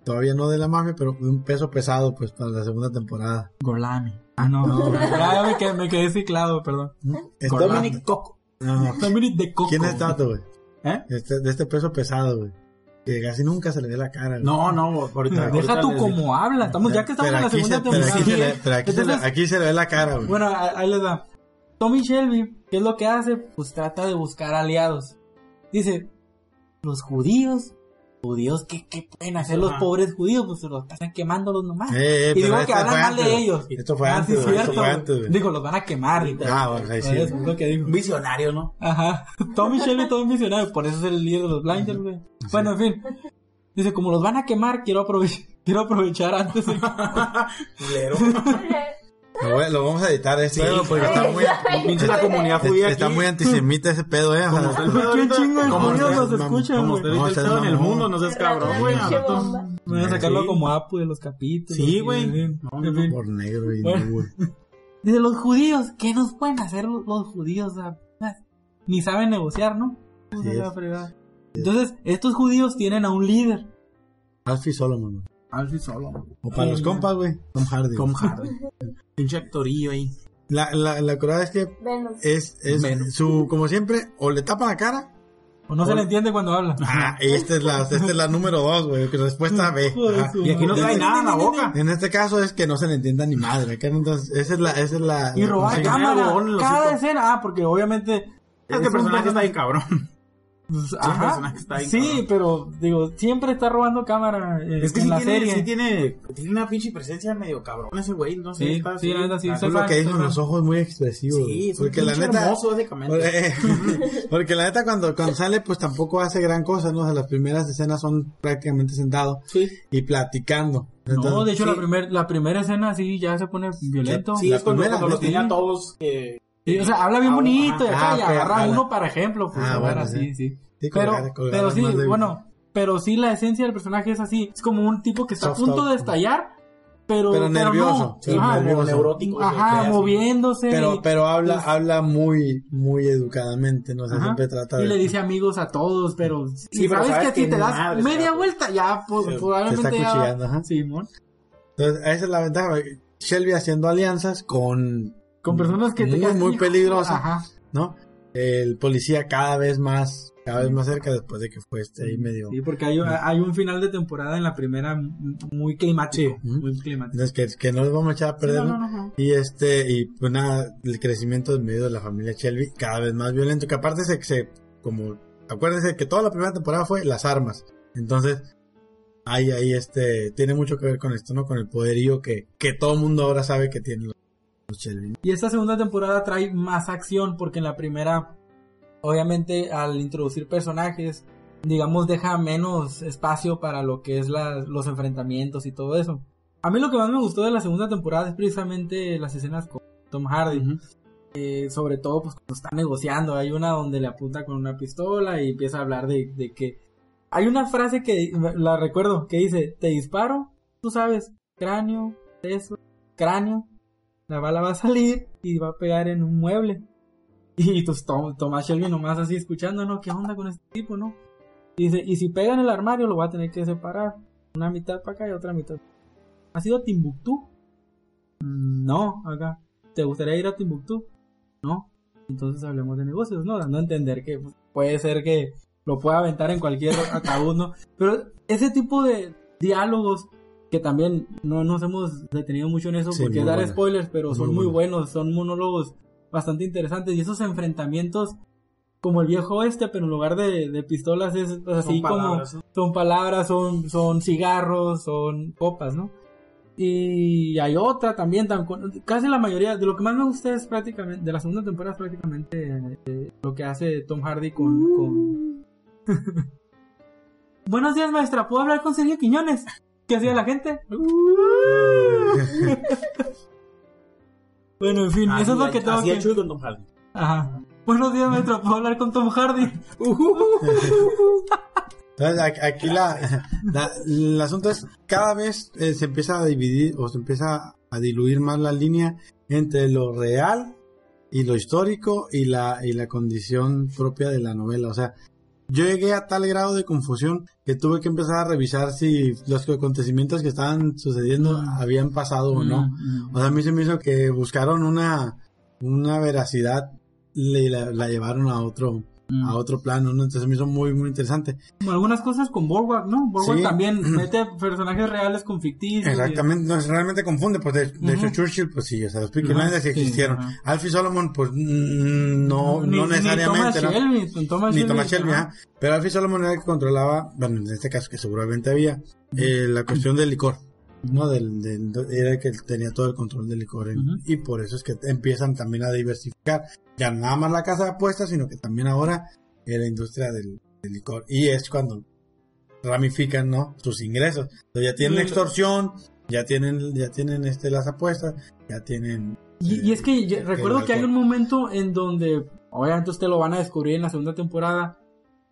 todavía no de la mafia, pero un peso pesado pues para la segunda temporada. Gorlami. Ah, no. Ya me quedé, me quedé ciclado, perdón. Dominic Coco. No. Dominic de Coco. ¿Quién es este vato, güey? ¿Eh? Este- de este peso pesado, güey. Que casi nunca se le ve la cara. güey. No, no, ahorita. Deja ahorita tú les- como habla. Estamos, ya que estamos Pero en la aquí segunda se- pero aquí temporada. se le- pero aquí se le- Entonces, aquí se le ve la cara, güey. Bueno, ahí les da. Tommy Shelby, ¿qué es lo que hace? Pues trata de buscar aliados. Dice, los judíos, judíos, ¿qué, qué pueden hacer los pobres judíos? Pues se los pasan quemándolos nomás. Eh, eh, y digo que hablan mal antes, de ellos. Esto fue Ah, antes, sí, cierto, Esto fue antes. Digo, los van a quemar. Ah, bueno, ahí sí. Por eso es lo que dijo. Un visionario, ¿no? Ajá. Tommy Shelby todo un visionario, por eso es el líder de los Blinders, güey. Bueno, en fin. Dice, como los van a quemar, quiero aprovechar, quiero aprovechar antes de... Lo, voy- lo vamos a editar esto, Sí, güey, porque está muy, Pinche la comunidad judía está aquí. muy antisemita ese pedo, eh. Como usted ¿Qué chingo de Como judíos nos escuchan, Como güey? usted en el mundo, no seas cabrón, güey. van a sacarlo Sí. como Apu de los capítulos. Sí, güey. No, por negro y Bueno. no, güey. Dice, los judíos, ¿qué nos pueden hacer los, judíos? Ah, ni saben negociar, ¿no? Entonces, estos judíos tienen a un líder. Alfie Solomon, güey. Alfie solo. O para los compas, güey. Tom Hardy. Tom Hardy. Pinche actorillo ahí. La, la, la curada es que Venus. es, es su, como siempre, o le tapa la cara. O no se le entiende cuando habla. Ah, y esta es la, esta es la número dos, güey. que Respuesta B. Y aquí no trae nada en la boca. En este caso es que no se le entienda ni madre. acá Entonces, esa es la, esa es la. Y robar cámara. Cada escena. Ah, porque obviamente... Es que el un personaje está bien cabrón. Pues, ajá. está bien Sí, pero digo, siempre está robando cámara eh, Es que en sí la tiene, serie. sí tiene, tiene una pinche presencia medio cabrón ese güey, no sé. Sí, está sí, así, la neta, sí, que fan. los ojos muy expresivos. Sí, es un porque la pinche neta. hermoso, básicamente. Porque la neta cuando, cuando sale pues tampoco hace gran cosa, ¿no? O sea, las primeras escenas son prácticamente sentado Sí. y platicando. No, de hecho sí. la, primer, la primera escena sí ya se pone violento. Sí, La es cuando, primera, cuando los sí. tenía todos. eh, Sí, o sea, habla bien Ah, bonito y, acá, y Ah, agarra uno para ejemplo. Pues, Ah, bueno, así, sí. sí. Sí, Pero, colgar- colgar pero sí, de- bueno, pero sí la esencia del personaje es así. Es como un tipo que está Soft a punto top. de estallar, pero, Pero nervioso, no. sí, Ajá, nervioso. neurótico. ajá, moviéndose. Pero, y, pero habla, pues, habla muy, muy educadamente, ¿no? O sea, ajá, siempre trata y de... le dice amigos a todos, pero si pero sabes, sabes que si te das madre, media vuelta, ya pues, Sí, probablemente te está ya... cuchillando, ajá. Simón. Entonces, esa es la ventaja. Shelby haciendo alianzas con... Con personas que Muy, muy "Hijo". peligrosas. Ajá. ¿no? El policía cada vez más, cada vez más cerca después de que fue este ahí medio... Sí, porque hay, hay un final de temporada en la primera muy climático. Sí. Muy climático. Entonces, que, que no les vamos a echar a perder, Sí, ¿no? no, no, no. Y este, y pues nada, el crecimiento en medio de la familia Shelby cada vez más violento, que aparte se, se como, acuérdense que toda la primera temporada fue las armas. Entonces, ahí, ahí este, tiene mucho que ver con esto, ¿no? Con el poderío que, que todo el mundo ahora sabe que los, Shelby. Y esta segunda temporada trae más acción porque en la primera, obviamente al introducir personajes, digamos, deja menos espacio para lo que es la- los enfrentamientos y todo eso. A mí lo que más me gustó de la segunda temporada es precisamente las escenas con Tom Hardy. Eh, sobre todo pues cuando está negociando. Hay una donde le apunta con una pistola y empieza a hablar de, de que... Hay una frase que la recuerdo que dice, te disparo, tú sabes, cráneo, eso, cráneo, la bala va a salir y va a pegar en un mueble. Y pues Tom- Tomás Shelby nomás así escuchando, ¿no? ¿Qué onda con este tipo, no? Dice, y si pega en el armario lo va a tener que separar. Una mitad para acá y otra mitad. ¿Has ido a Timbuktu? "Mm, No, acá. ¿Te gustaría ir a Timbuktu? No. Entonces hablemos de negocios, ¿no? Dando a entender que pues, puede ser que lo pueda aventar en cualquier ataúd, ¿no? Pero ese tipo de diálogos que también no nos hemos detenido mucho en eso Sí, porque dar spoilers, pero son Muy muy buenos. son monólogos bastante interesantes y esos enfrentamientos como el viejo este, pero en lugar de, de pistolas es así Son como son palabras, son, son cigarros, son copas, ¿no? Y hay otra también, tan- casi la mayoría, de lo que más me gusta es prácticamente, de la segunda temporada es prácticamente eh, lo que hace Tom Hardy con... con... Buenos días maestra, ¿puedo hablar con Sergio Quiñones? ¿Qué hacía la gente? bueno, en fin, eso es lo que tengo que... Chuy con Tom Hardy. Ajá. Buenos días maestra, ¿puedo hablar con Tom Hardy? Entonces, aquí la, la- el asunto es, cada vez eh, se empieza a dividir o se empieza a diluir más la línea entre lo real y lo histórico y la, y la condición propia de la novela. O sea, yo llegué a tal grado de confusión que tuve que empezar a revisar si los acontecimientos que estaban sucediendo Mm. habían pasado o no. Mm, O sea, a mí se me hizo que buscaron una, una veracidad y la, la llevaron a otro, mm. a otro plano, ¿no? Entonces me hizo muy, muy interesante. Algunas cosas con Boardwalk, ¿no? Boardwalk Sí. también mete personajes reales con ficticios. Exactamente, no, realmente confunde, pues de, de hecho Ujú. Churchill, pues sí, o sea, los Peaky Blinders sí existieron. ajá. Alfie Solomon, pues no, Ni- no ni necesariamente, ¿no? Thomas Shelby, con Thomas Ni Shelby, Thomas Shelby, ajá. ajá. Pero Alfie Solomon era el que controlaba, bueno, en este caso que seguramente había, eh, la cuestión del licor, ¿no? Del, del- era el que tenía todo el control del licor. en- Ujú. Y por eso es que empiezan también a diversificar, ya no nada más la casa de apuestas, sino que también ahora eh, la industria del, del licor. Y es cuando ramifican, ¿no? Sus ingresos. Entonces ya tienen extorsión, ya tienen, ya tienen este las apuestas, ya tienen Y, y es que yo recuerdo que hay un momento en donde, obviamente usted lo van a descubrir en la segunda temporada,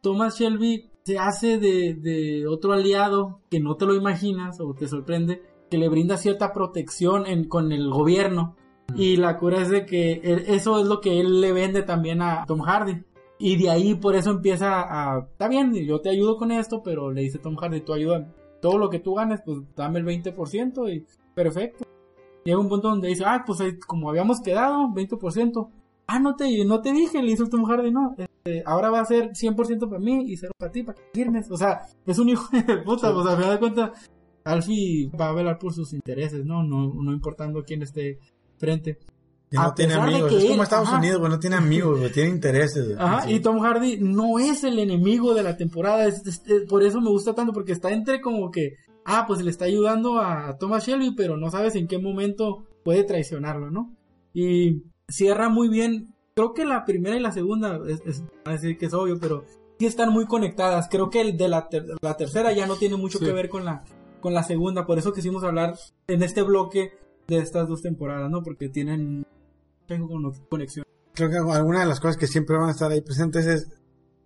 Thomas Shelby se hace de, otro aliado que no te lo imaginas o te sorprende, que le brinda cierta protección con el gobierno. Y la cura es de que eso es lo que él le vende también a Tom Hardy. Y de ahí por eso empieza a... Está bien, yo te ayudo con esto, pero le dice Tom Hardy, tú ayuda. Todo lo que tú ganes, pues dame el 20% y perfecto. Llega un punto donde dice, ah, pues como habíamos quedado, 20%. Ah, no te, no te dije, le hizo Tom Hardy, no. Este, ahora va a ser 100% para mí y 0 para ti, para que firmes. O sea, es un hijo de puta, pues a final de cuentas, Alfie va a velar por sus intereses, ¿no? No, no importando quién esté frente. que no tiene amigos. que Es como Estados ajá. Unidos, güey, no tiene amigos, güey, tiene intereses. güey. Ajá, y Tom Hardy no es el enemigo de la temporada. es- es- es- por eso me gusta tanto, porque está entre como que, ah, pues le está ayudando a Thomas Shelby, pero no sabes en qué momento puede traicionarlo, ¿no? Y cierra muy bien. Creo que la primera y la segunda, es, es- a decir que es obvio, pero sí están muy conectadas. Creo que el de la, ter- la tercera ya no tiene mucho Sí. que ver con la, con la segunda. Por eso quisimos hablar en este bloque de estas dos temporadas, ¿no? Porque tienen tengo conexión. Creo que alguna de las cosas que siempre van a estar ahí presentes es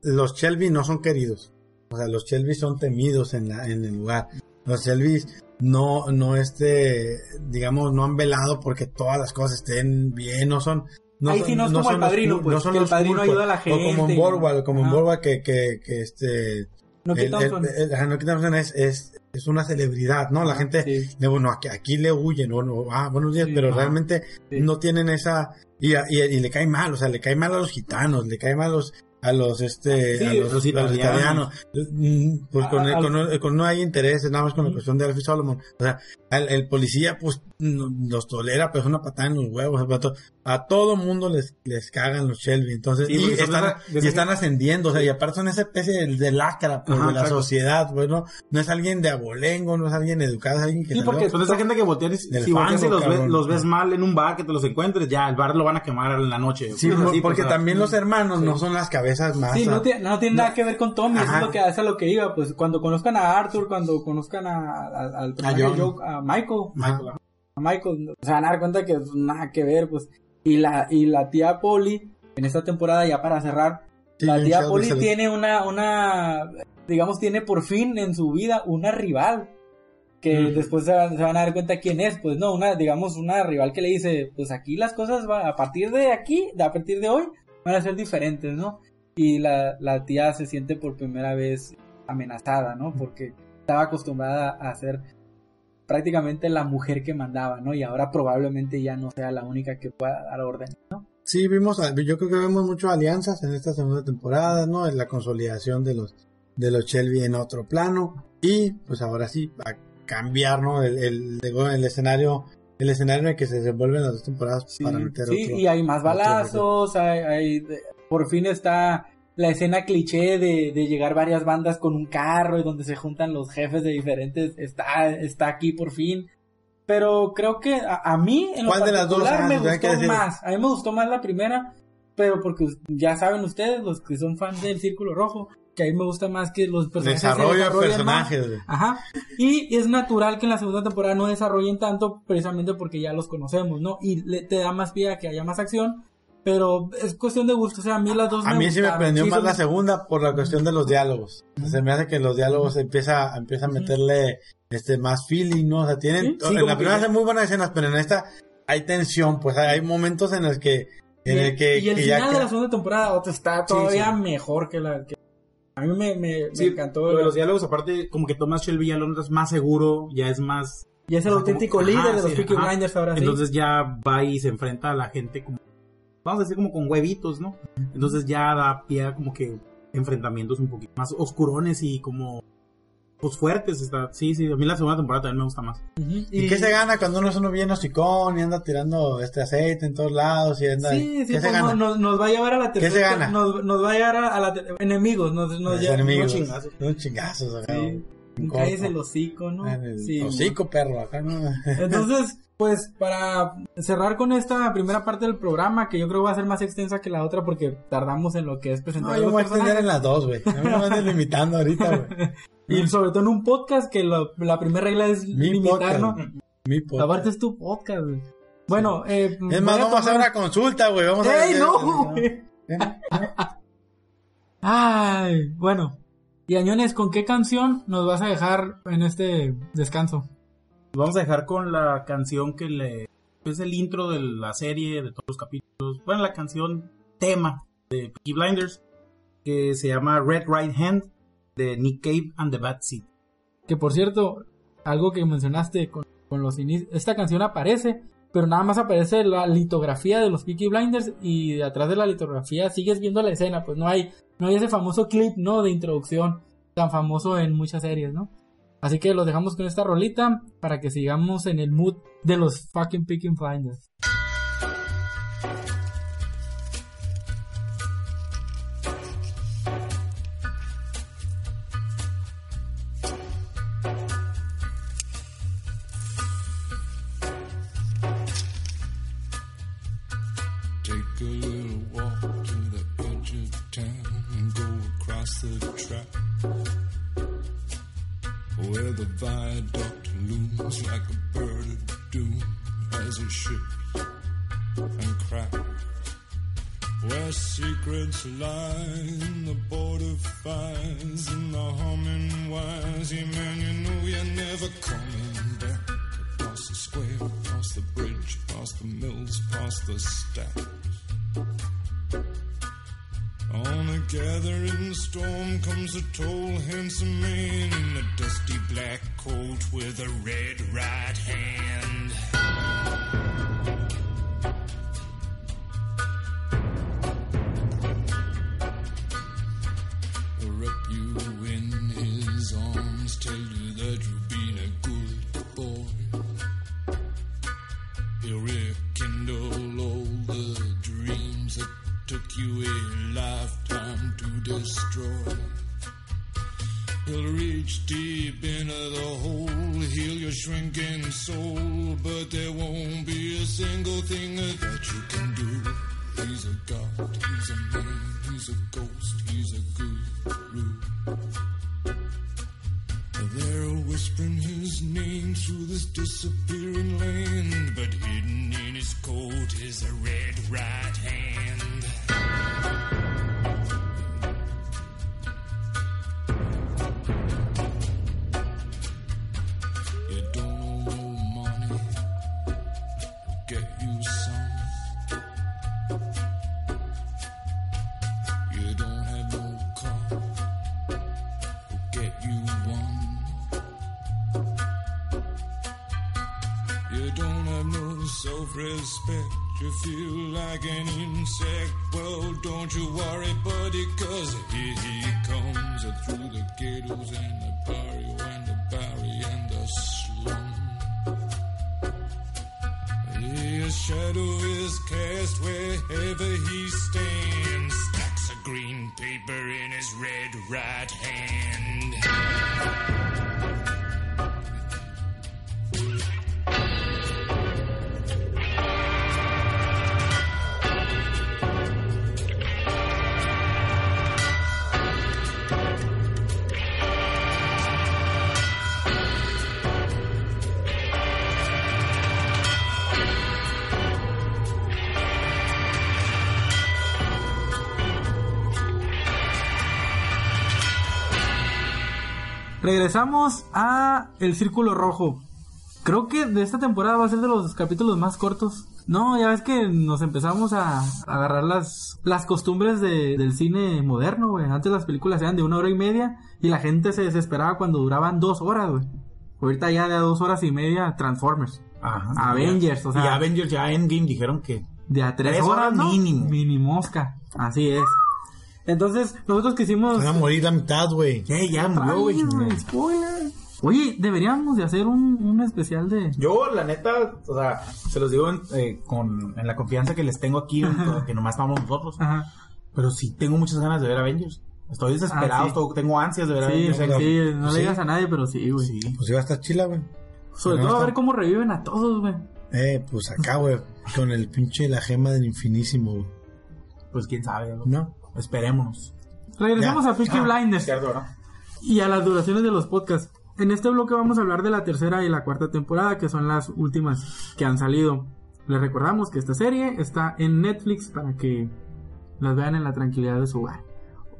los Shelby no son queridos. O sea, los Shelby son temidos en, la, en el lugar. Los Shelby no, no este, digamos, no han velado porque todas las cosas estén bien, no son... No Ahí sí no es como el padrino, pues, no son que el padrino cool, pues. ayuda a la O como gente en Borwell, como en Ajá. Borwell que, que, que este... No Thompson es, es, es una celebridad, ¿no? La gente, Sí. bueno, aquí, aquí le huyen, o no, ah, buenos días, Sí, pero realmente Sí. no tienen esa, y, y, y le cae mal, o sea, le cae mal a los gitanos, le cae mal a los, a los, este, Sí, a los, los italianos, Mm, pues con, A- con, con no hay intereses, nada más con la cuestión de Alfie Solomon, o sea, el, el policía, pues, los tolera, pues, una patada en los huevos, a to- a todo mundo les, les cagan los Shelby, entonces, Sí, y están, y esa- están ascendiendo, o sea, y aparte son esa especie de, de lacra, pues, Ajá, de la exacto. sociedad, bueno, no es alguien de abolengo, no es alguien educado, es alguien que Sí, porque son esa gente que voltean y Del si volteas y fango, los ves, los ves mal en un bar que te los encuentres, ya el bar lo van a quemar en la noche. Sí, por- así, porque pues, o sea, también los hermanos no son las cabezas más. Sí, no tiene, no tiene nada que ver con Tommy, eso es lo que hace a lo que iba, pues cuando conozcan a Arthur, cuando conozcan a, a- Joe, a Michael, a Michael, se van a dar cuenta que pues, nada que ver, pues, y la, y la tía Polly, en esta temporada ya para cerrar, la tía Polly tiene una, una, digamos, tiene por fin en su vida una rival. Que Ujú. después se van, se van a dar cuenta quién es, pues no, una, digamos, una rival que le dice, pues aquí las cosas van, a partir de aquí, a partir de hoy, van a ser diferentes, ¿no? Y la, la tía se siente por primera vez amenazada, ¿no? Porque estaba acostumbrada a ser prácticamente la mujer que mandaba, ¿no? Y ahora probablemente ya no sea la única que pueda dar orden, ¿no? Sí, vimos, yo creo que vemos mucho alianzas en esta segunda temporada, ¿no? En la consolidación de los de los Shelby en otro plano y pues ahora sí a cambiar, ¿no? El, el, el escenario el escenario en el que se desenvuelven las dos temporadas Sí, para meter sí, otro. y hay más balazos, hay, por fin está la escena cliché de, de llegar varias bandas con un carro y donde se juntan los jefes de diferentes, está, está aquí por fin. Pero creo que a, a mí en lo ¿Cuál de las dos? particular Ah, me gustó más. A mí me gustó más la primera, pero porque ya saben ustedes, los que son fans del Círculo Rojo, que a mí me gusta más que los personajes se Desarrollo de desarrollen más. personajes, güey. Ajá. Y es natural que en la segunda temporada no desarrollen tanto precisamente porque ya los conocemos, ¿no? Y le, te da más pie a que haya más acción. Pero es cuestión de gusto. O sea, a mí las dos A mí sí me prendió Sí más son- la segunda por la cuestión de los diálogos. Se me hace que los diálogos empieza, empieza a meterle este más feeling, ¿no? O sea, tienen, Sí, sí, en la primera ya- hacen muy buenas escenas, pero en esta hay tensión, pues hay, hay momentos en los que, en y, el que, y el que ya final de ca- la segunda temporada otro, está todavía sí. mejor que la que... A mí me, me, me encantó. de los diálogos, aparte, como que Thomas Shelby ya lo es más seguro, ya es más... y es el o sea, auténtico como- líder ajá, de los sí, Peaky. Blinders ahora sí. Entonces ya va y se enfrenta a la gente como... Vamos a decir como con huevitos, ¿no? Entonces ya da pie a como que enfrentamientos un poquito más oscurones y como... Pues fuertes está. Sí, sí, a mí la segunda temporada también me gusta más. Ujú. ¿Y qué se gana cuando uno es uno bien hocicón y anda tirando este aceite en todos lados y anda... Sí, sí, ¿Qué se pues, gana? Nos, nos va a llevar a la tercera. se gana? Nos, nos va a llevar a, la enemigos. Nos, nos lleva- enemigos. unos chingazos. Unos chingazos, acá, Sí. Cállese el hocico, ¿no? En el Sí, hocico, perro, acá no... Entonces, pues para cerrar con esta primera parte del programa, que yo creo va a ser más extensa que la otra porque tardamos en lo que es presentar No, a yo voy a extender en las dos, güey. A mí no me andes limitando ahorita, güey. Y sobre todo en un podcast que lo- la primera regla es Mi limitar, podcast. ¿no? Mi podcast. Aparte es tu podcast, güey. Bueno, eh, Es más, vamos a hacer una consulta, güey. Vamos a ¡Ey, hacer- no, güey! Ay, bueno. Y Añones, ¿con qué canción nos vas a dejar en este descanso? Vamos a dejar con la canción que le es el intro de la serie, de todos los capítulos. Bueno, la canción tema de Peaky Blinders, que se llama Red Right Hand, de Nick Cave and the Bad Seed. Que por cierto, algo que mencionaste con, con los inicios, esta canción aparece, pero nada más aparece la litografía de los Peaky Blinders y de atrás de la litografía sigues viendo la escena, pues no hay, no hay ese famoso clip, ¿no? De introducción tan famoso en muchas series, ¿no? Así que los dejamos con esta rolita para que sigamos en el mood de los fucking Peaky Blinders. He'll rekindle all the dreams that took you a lifetime to destroy. He'll reach deep into the hole, heal your shrinking soul, but there won't be a single thing that you can do. Regresamos a El Círculo Rojo. Creo que de esta temporada va a ser de los capítulos más cortos. No, ya ves que nos empezamos a agarrar las, las costumbres de- del cine moderno, güey. Antes las películas eran de una hora y media y la gente se desesperaba cuando duraban dos horas, güey. Ahorita ya de a dos horas y media Transformers. Ajá. Avengers, o sea- Y Avengers ya Endgame dijeron que. De a tres, Tres horas, horas ¿no? mínimo. Mini mosca. Así es. Entonces, nosotros quisimos... Van a morir la mitad, güey. Eh, ya murió, güey. Güey, spoiler. Oye, deberíamos de hacer un, un especial de... Yo, la neta, o sea, se los digo en, eh, con, en la confianza que les tengo aquí, que nomás estamos nosotros. Ajá. Pero sí tengo muchas ganas de ver Avengers. Estoy desesperado, Ah, sí. estoy- tengo ansias de ver Sí, Avengers. sí, Endgame. no Sí. le digas a nadie, pero sí, güey. Sí. Pues iba a estar chila, güey. Sobre Pero todo a ver cómo reviven a todos, güey. Eh, pues acá, güey. Con el pinche la gema del infinísimo, güey. Pues quién sabe, ¿no? ¿No? Esperémonos. Regresamos Ya. a Peaky Ah, Blinders cierto, ¿no? y a las duraciones de los podcasts. En este bloque vamos a hablar de la tercera y la cuarta temporada, que son las últimas que han salido. Les recordamos que esta serie está en Netflix para que las vean en la tranquilidad de su hogar.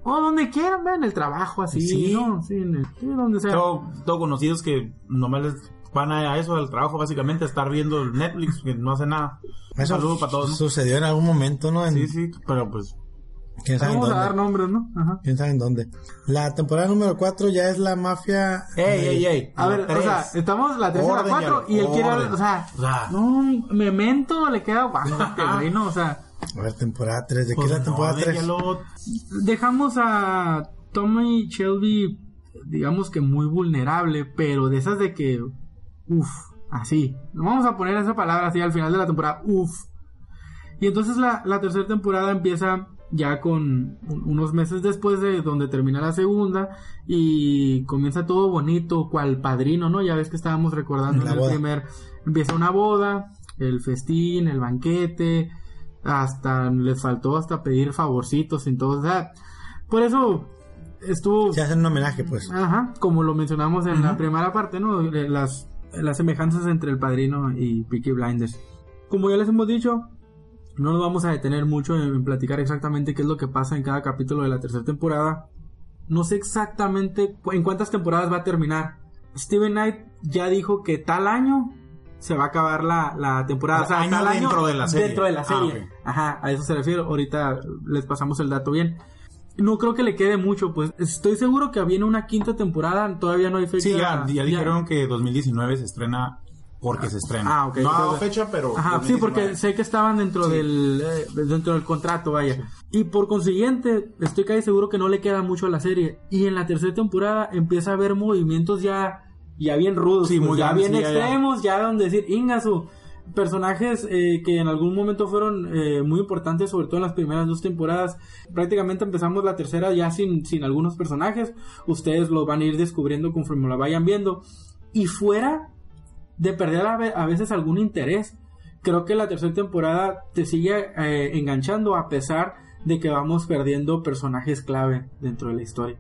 O donde quieran, vean el trabajo así, Sí. ¿no? Sí, en el- sí, donde sea. Tengo, tengo conocidos que nomás les van a eso del trabajo, básicamente, a estar viendo Netflix, que no hace nada. Un Eso saludo para todos, ¿no? sucedió en algún momento, ¿no? En- Sí, sí, pero pues... ¿Quién sabe en Vamos a dar nombres, ¿no? Ajá. ¿Quién sabe en dónde? La temporada número 4 ya es la mafia... ¡Ey, ey, ey! A ver, o sea, estamos la tercera Orden, cuatro ya, y él quiere, o sea, O sea, no, memento le queda guangote, güey, no, o sea, A ver, temporada 3. ¿De qué pues es la temporada no, 3? déjalo. dejamos a Tommy Shelby, digamos que muy vulnerable, pero de esas de que, uff, así, vamos a poner esa palabra así al final de la temporada, uff. Y entonces la, la tercera temporada empieza ya con un- unos meses después de donde termina la segunda y comienza todo bonito, cual padrino, ¿no? Ya ves que estábamos recordando en el boda. primer, empieza una boda, el festín, el banquete, hasta les faltó hasta pedir favorcitos y todo, o sea, por eso estuvo Se hacen un homenaje, pues. Ajá, como lo mencionamos en la primera parte, ¿no? Las, las semejanzas entre el padrino y Peaky Blinders. Como ya les hemos dicho, no nos vamos a detener mucho en, en platicar exactamente qué es lo que pasa en cada capítulo de la tercera temporada. No sé exactamente en cuántas temporadas va a terminar. Steven Knight ya dijo que tal año se va a acabar la, la temporada. O sea, año tal dentro de la serie. Dentro de la Ah, serie. Ajá, a eso se refiere. Ahorita les pasamos el dato bien. No creo que le quede mucho, pues estoy seguro que viene una quinta temporada, todavía no hay fecha. Sí, ya, ya dijeron que 2019 se estrena porque se estrena. Ah, ok. No ha fecha, pero... Ajá, sí, 2019. porque sé que estaban dentro Sí. del eh, dentro del contrato, vaya. Y por consiguiente, estoy casi seguro que no le queda mucho a la serie. Y en la tercera temporada empieza a haber movimientos ya ya bien rudos, Sí, pues, muy ya grandes, bien sí, ya, ya. extremos, ya donde decir, Ingasu, personajes eh, que en algún momento fueron eh, muy importantes, sobre todo en las primeras dos temporadas. Prácticamente empezamos la tercera ya sin, sin algunos personajes. Ustedes los van a ir descubriendo conforme la vayan viendo. Y fuera de perder a, ve- a veces algún interés, creo que la tercera temporada te sigue eh, enganchando a pesar de que vamos perdiendo personajes clave dentro de la historia.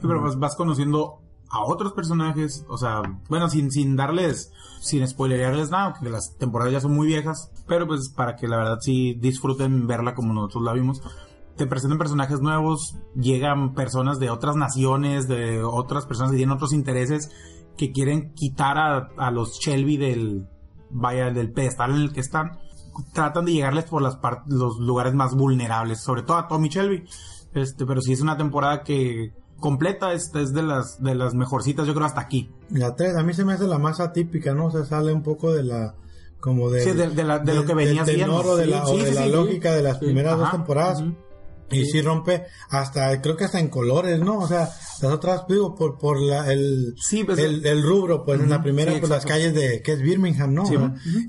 Sí, pero vas, vas conociendo a otros personajes, o sea, bueno, sin, sin darles, sin spoilerearles nada, porque las temporadas ya son muy viejas, pero pues para que la verdad sí disfruten verla como nosotros la vimos. Te presentan personajes nuevos, llegan personas de otras naciones, de otras personas que tienen otros intereses, que quieren quitar a, a los Shelby del, vaya, del pedestal en el que están. Tratan de llegarles por las los lugares más vulnerables, sobre todo a Tommy Shelby. Este, pero sí es una temporada que completa, es, es de las de las mejorcitas, yo creo hasta aquí. La 3 a mí se me hace la más atípica, ¿no? O sea, sale un poco de la... Como de, Sí, de- de la- de lo que venía siendo. de la, o de la lógica de las primeras dos temporadas. Ujú. Y sí rompe hasta, creo que hasta en colores, ¿no? O sea, las otras, digo, por, por la, el, Sí, pues, el, el rubro, pues en la primera, sí, pues las calles de, que es Birmingham, ¿no?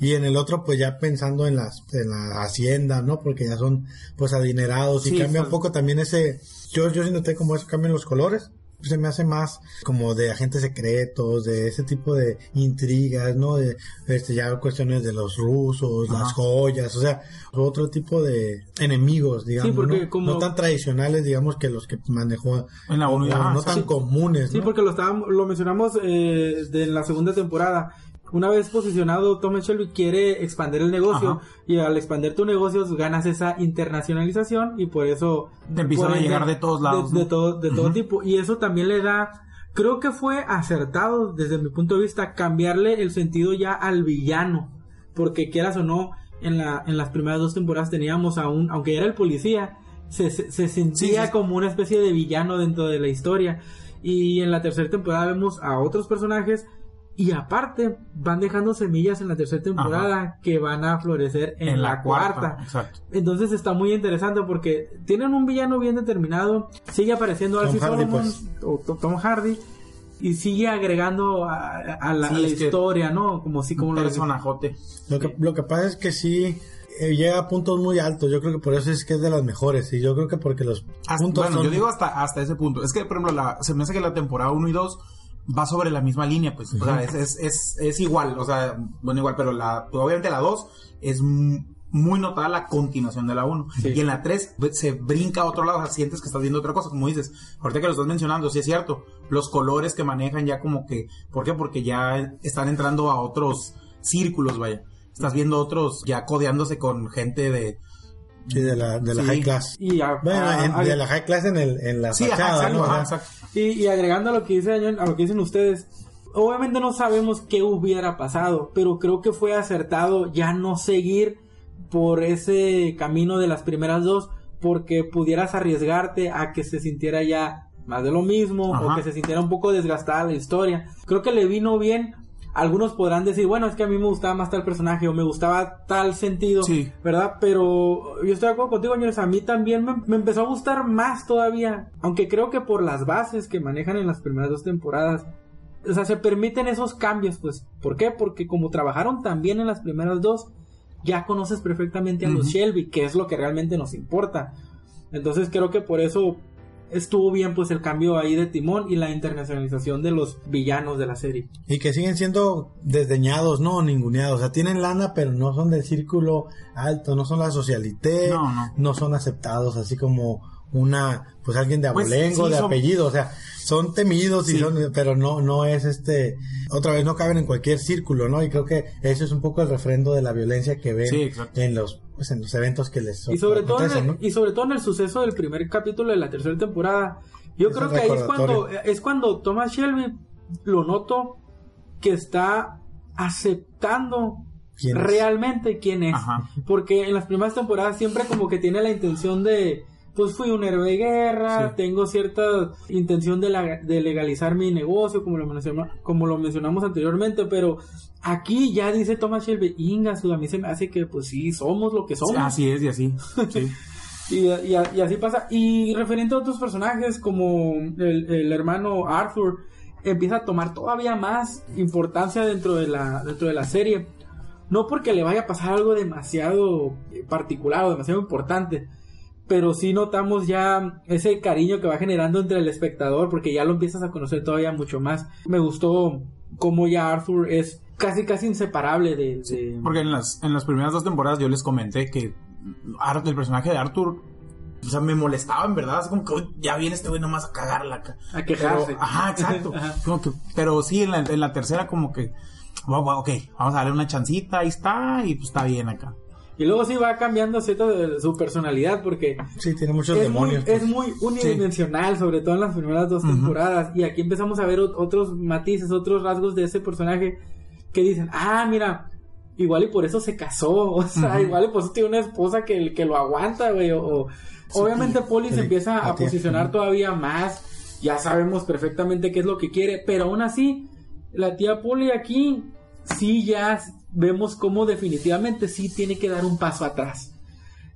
Y en el otro, pues ya pensando en las, en la hacienda, ¿no? Porque ya son, pues adinerados y cambia un poco también ese, yo, yo sí noté como eso, cambian los colores. Se me hace más como de agentes secretos, de ese tipo de intrigas, ¿no? De, este, ya cuestiones de los rusos, las joyas, o sea, otro tipo de enemigos, digamos, porque ¿no? como- No tan tradicionales, digamos, que los que manejó En la ajá, no tan comunes, Sí, porque lo estábamos, lo mencionamos eh, de la segunda temporada. Una vez posicionado, Thomas Shelby quiere expandir el negocio Ajá. y al expandir tu negocio ganas esa internacionalización y por eso Te empiezan a llegar de todos lados, de, ¿no? de todo de todo tipo y eso también le da creo que fue acertado desde mi punto de vista cambiarle el sentido ya al villano porque quieras o no en la en las primeras dos temporadas teníamos a un aunque era el policía se, se, se sentía Sí, sí. como una especie de villano dentro de la historia y en la tercera temporada vemos a otros personajes y aparte van dejando semillas en la tercera temporada que van a florecer en, la, cuarta. Exacto. Entonces está muy interesante porque tienen un villano bien determinado, sigue apareciendo Tom Alfie Hardy, Solomon pues. o To- Tom Hardy y sigue agregando a, a la, Sí, a la es que- historia, ¿no? Como si como Un lo personajote. Lo que, lo que pasa es que sí eh, llega a puntos muy altos. Yo creo que por eso es que es de las mejores. Y yo creo que porque los Hasta- puntos bueno, son- yo digo hasta, hasta ese punto. Es que, por ejemplo, la, se me hace que la temporada 1 y 2 va sobre la misma línea, pues. O sea, es, es, es, es igual. O sea, bueno, igual, pero la, obviamente la 2 es muy notada la continuación de la 1. Sí. Y en la 3 se brinca a otro lado, o sea, sientes que estás viendo otra cosa, como dices. Ahorita que lo estás mencionando, sí es cierto. Los colores que manejan ya como que... ¿Por qué? Porque ya están entrando a otros círculos, vaya. Estás viendo otros ya codeándose con gente de... sí, de la, de la Sí. high class. Y, a- Bueno, a- en- a- de la high class en, el, en la Sí, fachada, ¿no? y, y agregando a lo que dice Daniel, a lo que dicen ustedes, obviamente no sabemos qué hubiera pasado, pero creo que fue acertado ya no seguir por ese camino de las primeras dos, porque pudieras arriesgarte a que se sintiera ya más de lo mismo o que se sintiera un poco desgastada la historia. Creo que le vino bien. Algunos podrán decir, bueno, es que a mí me gustaba más tal personaje o me gustaba tal sentido, Sí. ¿verdad? Pero yo estoy de acuerdo contigo, señores. A mí también me, me empezó a gustar más todavía. Aunque creo que por las bases que manejan en las primeras dos temporadas. O sea, se permiten esos cambios, pues. ¿Por qué? Porque como trabajaron también en las primeras dos, ya conoces perfectamente a los. Shelby, que es lo que realmente nos importa. Entonces creo que por eso estuvo bien pues el cambio ahí de timón y la internacionalización de los villanos de la serie. Y que siguen siendo desdeñados, no ninguneados. O sea, tienen lana, pero no son del círculo alto, no son la socialité, No, no. son aceptados así como una, pues alguien de Pues, abolengo, sí, de son- apellido. O sea, son temidos y Sí. son, pero no, no es este, otra vez no caben en cualquier círculo, ¿no? Y creo que eso es un poco el refrendo de la violencia que ven Sí, en los, pues en los eventos que les Y sobre, todo en acontecen, el, ¿no? y sobre todo en el suceso del primer capítulo de la tercera temporada. Yo Es creo que ahí es cuando, es cuando Thomas Shelby lo noto que está aceptando realmente quién es. Ajá. Porque en las primeras temporadas siempre como que tiene la intención de, pues fui un héroe de guerra, Sí. tengo cierta intención de, la- de legalizar mi negocio, como lo, menciona- como lo mencionamos anteriormente, pero aquí ya dice Thomas Shelby, Inga, a mí se me hace que pues sí, somos lo que somos. Así es y así. Sí. Y, y- y así pasa. Y referente a otros personajes como el, el hermano Arthur, empieza a tomar todavía más importancia dentro de la, dentro de la serie. No porque le vaya a pasar algo demasiado particular o demasiado importante, pero sí notamos ya ese cariño que va generando entre el espectador porque ya lo empiezas a conocer todavía mucho más. Me gustó cómo ya Arthur es casi casi inseparable de... de- Porque en las, en las primeras dos temporadas yo les comenté que el personaje de Arthur, o sea, me molestaba en verdad. Es como que "Uy, ya viene este güey nomás a cagarla. A quejarse. Pero- ajá, exacto. Ajá. Como que- pero sí, en la, en la tercera como que, wow, wow, ok, vamos a darle una chancita, ahí está, y pues está bien acá. Y luego sí va cambiando cierta de su personalidad porque Sí, tiene muchos es, demonios. muy, pues. es muy unidimensional, sobre todo en las primeras dos temporadas. Y aquí empezamos a ver ot- otros matices, otros rasgos de ese personaje que dicen, ah, mira, igual y por eso se casó, o sea, igual y por eso tiene una esposa que, que lo aguanta, güey. O, o- obviamente Polly se empieza a a posicionar todavía más, ya sabemos perfectamente qué es lo que quiere, pero aún así, la tía Polly aquí sí ya vemos cómo definitivamente sí tiene que dar un paso atrás.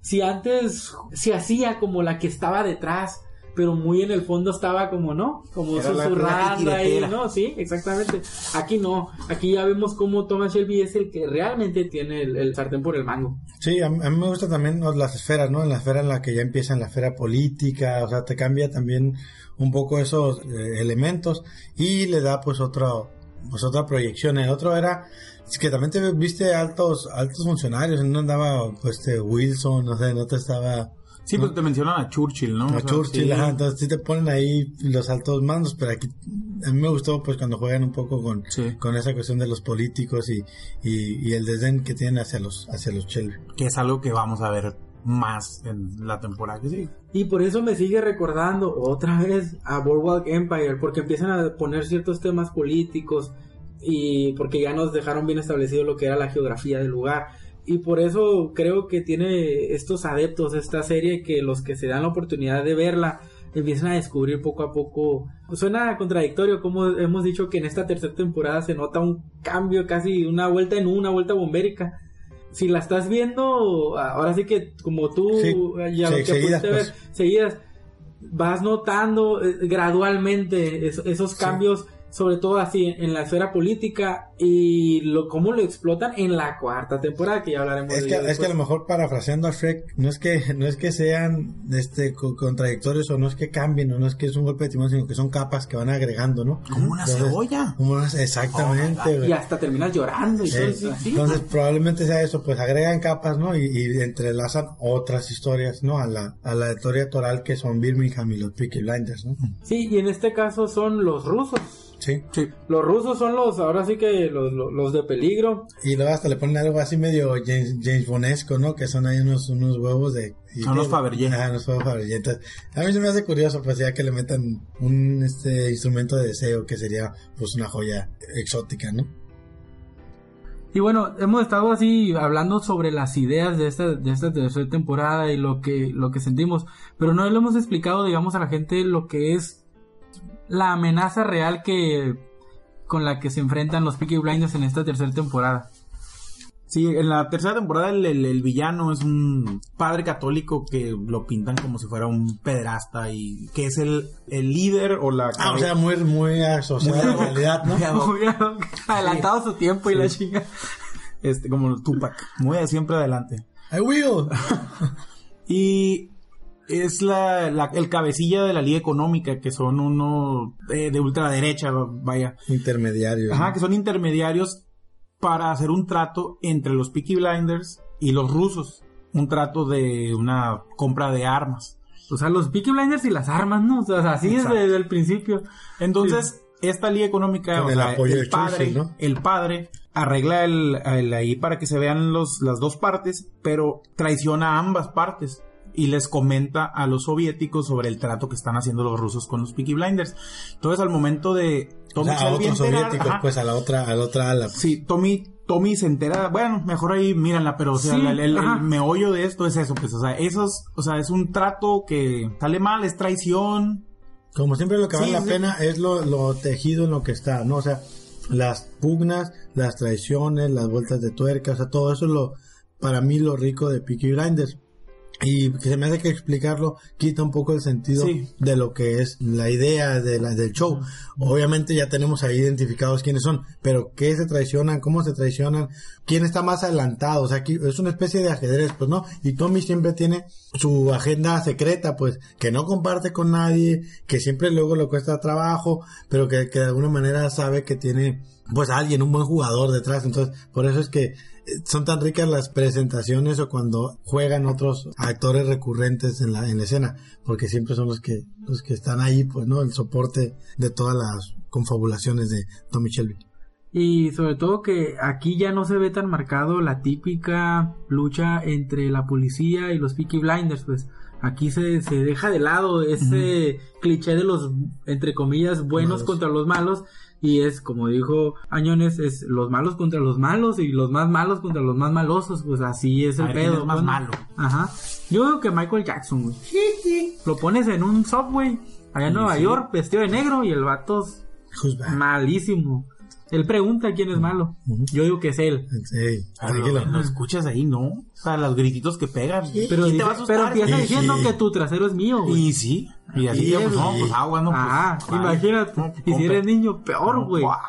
si antes se hacía como la que estaba detrás, pero muy en el fondo estaba como, ¿no? Como susurrando ahí. ¿no? Sí, exactamente. Aquí no, aquí ya vemos cómo Thomas Shelby es el que realmente tiene el, el sartén por el mango. Sí, a, mí a mí me gusta también las esferas, ¿no? En la esfera en la que ya empieza en la esfera política, o sea, te cambia también un poco esos eh, elementos y le da pues otro, pues otra proyección. El otro era es que también te viste altos, altos funcionarios, no andaba pues este Wilson, no sé, no te estaba Sí, pues te mencionan a Churchill, ¿no? a O sea, Churchill, sí. ajá, entonces sí te ponen ahí los altos mandos, pero aquí a mí me gustó pues cuando juegan un poco con, Sí. con esa cuestión de los políticos y, y, y el desdén que tienen hacia los, hacia los Shelby. Que es algo que vamos a ver más en la temporada que sigue. Y por eso me sigue recordando otra vez a Boardwalk Empire, porque empiezan a poner ciertos temas políticos y porque ya nos dejaron bien establecido lo que era la geografía del lugar. Y por eso creo que tiene estos adeptos esta serie que los que se dan la oportunidad de verla empiezan a descubrir poco a poco. Suena contradictorio como hemos dicho que en esta tercera temporada se nota un cambio, casi una vuelta en una vuelta bombérica. Si la estás viendo, ahora sí que como tú Sí, ya sí, lo que seguidas, pudiste ver, pues. seguidas, vas notando eh, gradualmente es- esos cambios, sobre todo así en la esfera política y lo cómo lo explotan en la cuarta temporada que ya hablaremos Es de que, ello es que a lo mejor parafraseando a Shrek, no es que, no es que sean este co- contradictorios o no es que cambien o no es que es un golpe de timón, sino que son capas que van agregando, ¿no? Como una Entonces, cebolla. como unas- exactamente, y güey. hasta terminas llorando y todo Eh. Entonces probablemente sea eso, pues agregan capas, ¿no? Y, y entrelazan otras historias, ¿no? A la, a la historia toral que son Birmingham y los Peaky Blinders, ¿no? Sí, y en este caso son los rusos. Sí. Sí. Los rusos son los, ahora sí que los, los, los de peligro. Y luego hasta le ponen algo así medio James, James Bonesco, ¿no? Que son ahí unos, unos huevos de... y- Son los Fabergé. Ah, los huevos Fabergé. Entonces, a mí se me hace curioso, pues ya que le metan un este instrumento de deseo que sería pues una joya exótica, ¿no? Y bueno, hemos estado así hablando sobre las ideas de esta, de esta tercera temporada y lo que, lo que sentimos, pero no le hemos explicado, digamos, a la gente lo que es la amenaza real que con la que se enfrentan los Peaky Blinders en esta tercera temporada. Sí, en la tercera temporada el, el- el villano es un padre católico que lo pintan como si fuera un pederasta y que es el, el líder o la... Ah, o sea, muy, muy asociado a la realidad, ¿no? Muy adelantado su tiempo y la chinga. este, como Tupac, muy de siempre adelante. I will. Y es la, la- el cabecilla de la Liga Económica, que son uno eh, de ultraderecha, vaya. Intermediario. Ajá, ¿no? que son intermediarios para hacer un trato entre los Peaky Blinders y los rusos. Un trato de una compra de armas. O sea, los Peaky Blinders y las armas, ¿no? O sea, así Exacto. es desde el principio. Entonces, esta liga económica, Con o el sea, apoyo el de padre, Churchill, ¿no? el padre arregla el, el ahí para que se vean los, las dos partes, pero traiciona a ambas partes y les comenta a los soviéticos sobre el trato que están haciendo los rusos con los Peaky Blinders. Entonces, al momento de O Tommy sea, a otros soviéticos, ajá, pues a la otra, a la otra ala. pues. Sí, Tommy, Tommy se entera, bueno, mejor ahí míranla, pero o sea, Sí, el, el- el ajá. meollo de esto es eso, pues, o sea, esos, o sea, es un trato que sale mal, es traición, Como siempre lo que Sí, vale la sí. pena es lo, lo tejido en lo que está, ¿no? O sea, las pugnas, las traiciones, las vueltas de tuerca, o sea, todo eso es lo, para mí lo rico de Peaky Blinders. Y que se me hace que explicarlo quita un poco el sentido Sí. de lo que es la idea de la, del show. Obviamente ya tenemos ahí identificados quiénes son, pero qué se traicionan, cómo se traicionan, quién está más adelantado. O sea, aquí es una especie de ajedrez, pues no. Y Tommy siempre tiene su agenda secreta, pues, que no comparte con nadie, que siempre luego le cuesta trabajo, pero que, que de alguna manera sabe que tiene, pues, alguien, un buen jugador detrás. Entonces, por eso es que son tan ricas las presentaciones o cuando juegan otros actores recurrentes en la, en la escena, porque siempre son los que, los que están ahí, pues, ¿no? El soporte de todas las confabulaciones de Tommy Shelby. Y sobre todo que aquí ya no se ve tan marcado la típica lucha entre la policía y los Peaky Blinders, pues aquí se, se deja de lado ese cliché de los, entre comillas, buenos Malos. contra los malos y es, como dijo Añones, es los malos contra los malos y los más malos contra los más malosos, pues así es A el ver, ¿quién pedo. es más malo? Ajá. Yo creo que Michael Jackson, güey. Lo pones en un subway allá en Nueva sí. York, vestido de negro y el vato es malísimo. Él pregunta quién es malo. Yo digo que es él. Sí, lo escuchas ahí, ¿no? O sea, los grititos que pegan. Pero, ¿Quién dice- te va a asustar? pero empieza Sí, diciendo sí. que tu trasero es mío, güey. Y sí. Y así, Y pues, es- no, pues agua, ¿no? Pues, ah, ay, imagínate. no, y si eres niño, peor, güey. Guau.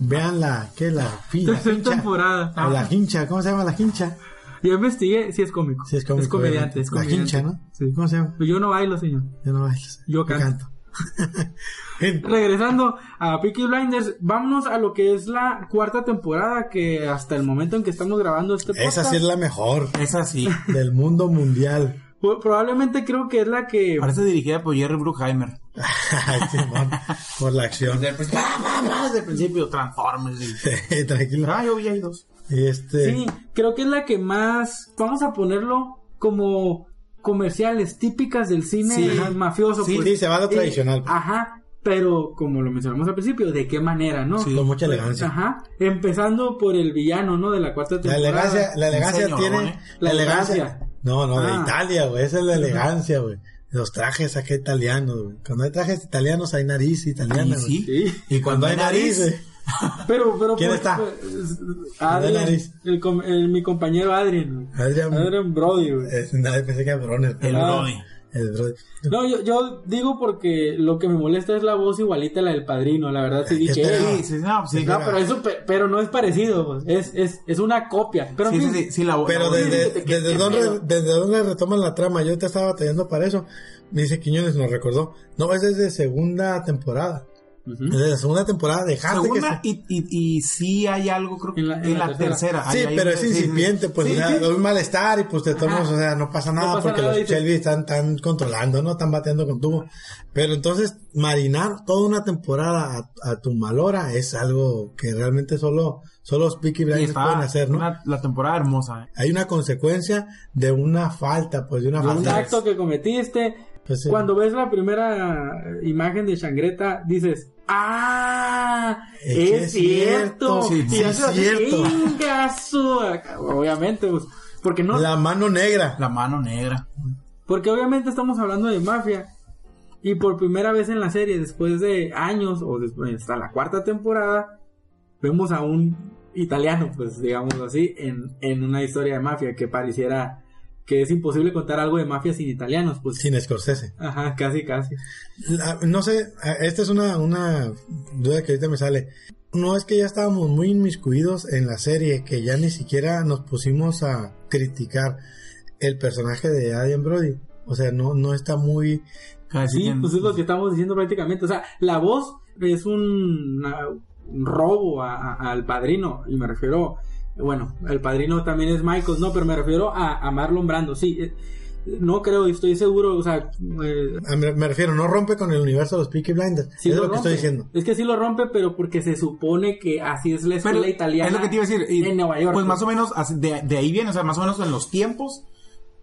Vean la, ¿qué? La, fin- la Tercera hincha. temporada. O la hincha, ¿cómo se llama la hincha? Yo investigué, sí es cómico. Sí, es cómico, comediante, obviamente. es La comediante. hincha, ¿no? Sí. ¿Cómo se llama? Yo no bailo, señor. Yo no bailes. Yo canto. Regresando a Peaky Blinders, vámonos a lo que es la cuarta temporada que hasta el momento en que estamos grabando este podcast, Esa sí es la mejor Esa sí. del mundo mundial. pro- probablemente creo que es la que Parece dirigida por Jerry Bruckheimer. Por la acción. Desde el principio, desde el principio Transformers. Y... Tranquilo. Ah, yo vi ahí dos. Y este, sí, creo que es la que más vamos a ponerlo como comerciales típicas del cine Sí. mafioso. Sí, pues. sí, se va a lo Y- tradicional. Ajá, pero como lo mencionamos al principio, ¿de qué manera, no? con mucha elegancia. Ajá, empezando por el villano, ¿no? De la cuarta La temporada. elegancia, la elegancia tiene. ¿eh? La La elegancia. elegancia. No, no, de Ah. Italia, güey. Esa es la elegancia, güey. Los trajes acá italianos, güey. Cuando hay trajes italianos hay nariz italiana, Y güey. sí. Sí. Y cuando hay nariz, güey. Pero, pero ¿Quién pues, está? de Adrian, nariz? el, mi compañero Adrian. Adrian. Adrian Brody, güey. Es, nada, pensé que era Bronner. El Ah. Brody. El Brody. No, yo, yo digo porque lo que me molesta es la voz igualita a la del padrino. La verdad, sí dije. Sí, sí, no, sí. No, pero eso, pero no es parecido, pues. es, es, es una copia. Pero en Sí, fin, sí, sí, sí, la voz- Pero la voz- desde, ¿qué- desde, desde dónde retoman la trama, yo te estaba batallando para eso. Me dice Quiñones, nos recordó. No, es desde segunda temporada. Ujú. Desde la segunda temporada dejaste Segunda, que se... y, y, y sí hay algo, creo que En en la- la, en la tercera. tercera. Sí, Hay- hay- pero es incipiente, pues, Sí, o sea, sí. hay un malestar y pues te tomas, o sea, no pasa nada No pasa porque nada, los dice. Shelby están, están controlando, ¿no? Están bateando con tubo. Pero entonces, marinar toda una temporada a, a tu malora es algo que realmente solo, solo los Peaky Y Blinders está pueden hacer, ¿no? una- la temporada hermosa. ¿eh? Hay una consecuencia de una falta, pues, de una De un falta. acto que cometiste. Pues, sí. Cuando ves la primera imagen de Shangreta, dices, ¡Ah! Es Es, cierto. cierto, sí, sí, es así, cierto. "Ingazo". Obviamente, pues, porque no, La mano negra. La mano negra. porque obviamente estamos hablando de mafia. Y por primera vez en la serie, después de años, o después hasta la cuarta temporada, vemos a un italiano, pues digamos así, en, en una historia de mafia que pareciera que es imposible contar algo de mafia sin italianos, pues. Sin Scorsese. Ajá, casi, casi. La- no sé, a- esta es una, una duda que ahorita me sale. No es que ya estábamos muy inmiscuidos en la serie, que ya ni siquiera nos pusimos a criticar el personaje de Adrian Brody. O sea, no, no está muy... Casi Sí, pues es lo que estamos diciendo prácticamente. O sea, la voz es un, una- un robo a- a- al padrino. Y me refiero, bueno, el padrino también es Michael, no, pero me refiero a, a Marlon Brando. Sí, eh, no creo, estoy seguro, o sea, eh, a- Me, refiero, no rompe con el universo de los Peaky Blinders. sí es lo lo que estoy diciendo. Es que sí lo rompe, pero porque se supone que así es la escuela Pero italiana. es lo que te iba a decir. y, en Nueva York. Pues más o menos de, de ahí viene, o sea, más o menos en los tiempos.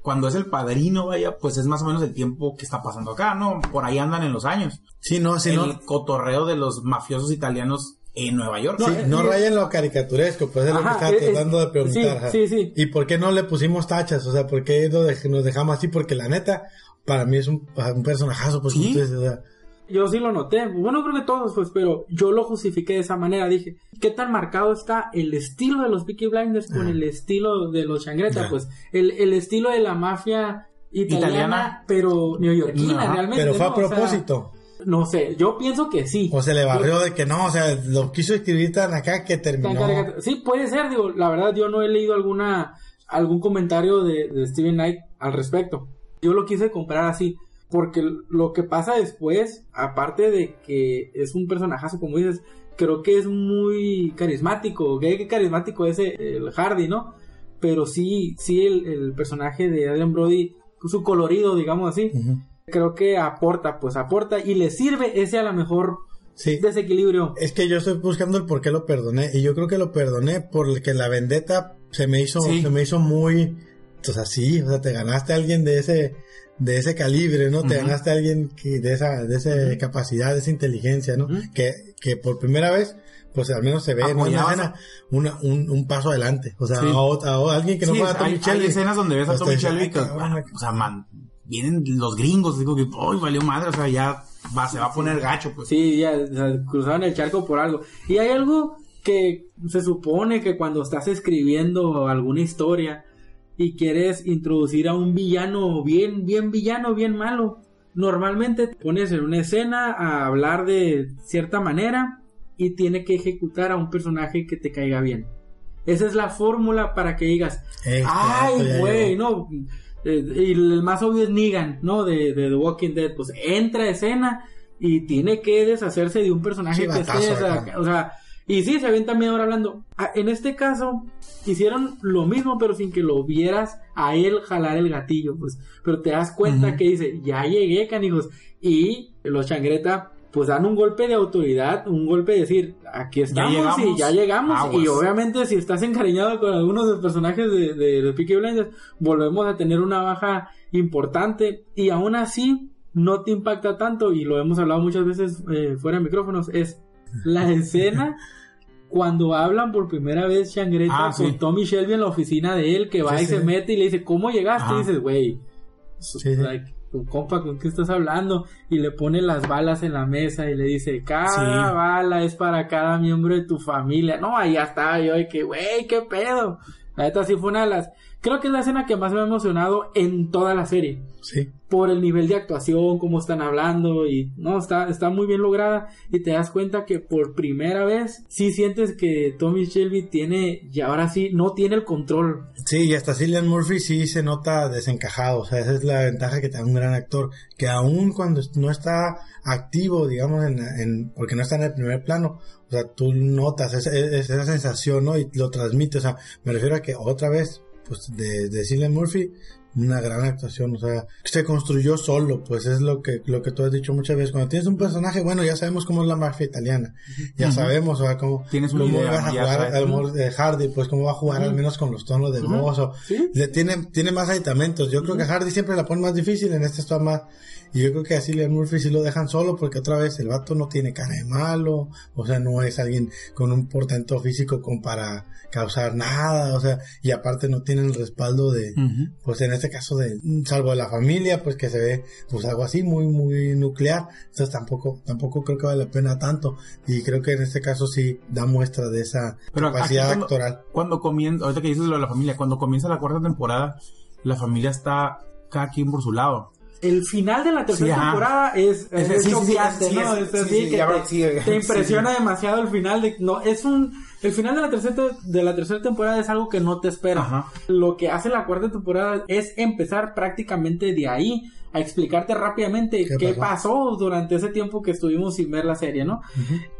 Cuando es el padrino, vaya, pues es más o menos el tiempo que está pasando acá, ¿no? Por ahí andan en los años. Sí, no, sí, el no, cotorreo de los mafiosos italianos en Nueva York. No, sí, eh, no eh, raya en lo caricaturesco, pues es lo que Ajá, estaba eh, tratando de preguntar. sí, ajá. sí, sí. ¿Y por qué no le pusimos tachas? O sea, ¿por qué nos dejamos así? Porque la neta, para mí es un, un personajazo, pues dices, o sea, Yo sí lo noté. Bueno, creo que todos, pues, pero yo lo justifiqué de esa manera. Dije, ¿qué tan marcado está el estilo de los Peaky Blinders con Ah. el estilo de los Changreta? Ya. Pues, el, el estilo de la mafia italiana, Italiana. pero neoyorquina, Ajá, realmente. pero fue ¿no? a O sea, propósito. No sé, yo pienso que sí. O se le barrió de que no, o sea, lo quiso escribir tan acá que terminó. Sí, puede ser, digo, la verdad yo no he leído alguna algún comentario de, de Steven Knight al respecto. Yo lo quise comprar así, porque lo que pasa después, aparte de que es un personajazo, como dices, creo que es muy carismático, que qué carismático es el, Hardy, ¿no? Pero sí, sí el, el personaje de Adrian Brody, su colorido, digamos así, Ujú. Creo que aporta, pues aporta y le sirve ese a lo mejor Sí. desequilibrio. Es que yo estoy buscando el por qué lo perdoné. Y yo creo que lo perdoné porque la vendetta se me hizo, Sí. se me hizo muy. O sea, sí, o sea, te ganaste a alguien de ese, de ese calibre, ¿no? Te ganaste a alguien que, de esa, de esa capacidad, de esa inteligencia, ¿no? Que, que por primera vez, pues al menos se ve en una escena una, un, un paso adelante. O sea, Sí. a, ot- a alguien que no Sí, fuera Tommy hay, Shelby. hay escenas donde ves a Pues Tommy Shelby "Ay, que, cabrón, o sea, man, vienen los gringos, digo que, ¡ay, valió madre! O sea, ya va, se va a poner gacho, pues. Sí, ya o sea, cruzaron el charco por algo. Y hay algo que se supone que cuando estás escribiendo alguna historia y quieres introducir a un villano bien, bien villano, bien malo, normalmente te pones en una escena a hablar de cierta manera y tiene que ejecutar a un personaje que te caiga bien. Esa es la fórmula para que digas, Exacto, ay, güey, no. Eh, y el más obvio es Negan, ¿no? De, de The Walking Dead. Pues entra a escena y tiene que deshacerse de un personaje que esté. O sea, y sí, se ven también ahora hablando. Ah, En este caso, hicieron lo mismo, pero sin que lo vieras a él jalar el gatillo, pues. Pero te das cuenta que dice, ya llegué, canijos. Y los changreta, pues dan un golpe de autoridad, un golpe de decir, aquí estamos llegamos, y ya llegamos. aguas. Y obviamente, si estás encariñado con algunos de los personajes de, de, de Peaky Blinders, volvemos a tener una baja importante. Y aún así, no te impacta tanto. Y lo hemos hablado muchas veces eh, fuera de micrófonos. Es la escena cuando hablan por primera vez Shangreta Ah, sí. con Tommy Shelby en la oficina de él, que va Sí, y se sí. mete y le dice, ¿cómo llegaste? Ajá. Y dices, güey, Sí, sí. like, tu compa, ¿con qué estás hablando? Y le pone las balas en la mesa y le dice, cada Sí. bala es para cada miembro de tu familia. No, ahí ya estaba yo, y que, güey, qué pedo. La neta sí fue una de las, creo que es la escena que más me ha emocionado en toda la serie Sí. por el nivel de actuación, cómo están hablando y no, está, está muy bien lograda y te das cuenta que por primera vez sí sientes que Tommy Shelby tiene, y ahora sí, no tiene el control. Sí, y hasta Cillian Murphy sí se nota desencajado, o sea, esa es la ventaja que te da un gran actor, que aún cuando no está activo, digamos, en, en- porque no está en el primer plano, o sea, tú notas esa, esa sensación, ¿no? Y lo transmite, o sea, me refiero a que otra vez, pues, de, de Cillian Murphy, una gran actuación, o sea, se construyó solo, pues es lo que, lo que tú has dicho muchas veces, cuando tienes un personaje, bueno, ya sabemos cómo es la mafia italiana, ya sabemos, o sea, cómo, Tienes cómo idea, vas a jugar, mejor de Hardy, pues cómo va a jugar al menos con los tonos de voz, o, ¿Sí? le tiene, tiene más aditamentos. Yo creo que Hardy siempre la pone más difícil, en este está más. Y yo creo que a Cillian Murphy sí lo dejan solo porque otra vez el vato no tiene cara de malo, o sea, no es alguien con un portento físico como para causar nada, o sea, y aparte no tiene el respaldo de, pues en este caso de, salvo de la familia, pues que se ve, pues algo así muy, muy nuclear, entonces tampoco, tampoco creo que vale la pena tanto, y creo que en este caso sí da muestra de esa Pero capacidad cuando- actoral. Cuando comienza, ahorita que dices lo de la familia, cuando comienza la cuarta temporada, la familia está cada quien por su lado. El final de la tercera Sí, temporada es, es, Sí, sí, sí, choqueante, sí, ¿no? es- Es sí, así sí, que ya te, te impresiona sí. demasiado el final de, no, es un, el final de la tercera, de la tercera temporada es algo que no te espera. Ajá. Lo que hace la cuarta temporada es empezar prácticamente de ahí a explicarte rápidamente ¿Qué qué, pasó? durante ese tiempo que estuvimos sin ver la serie, ¿no?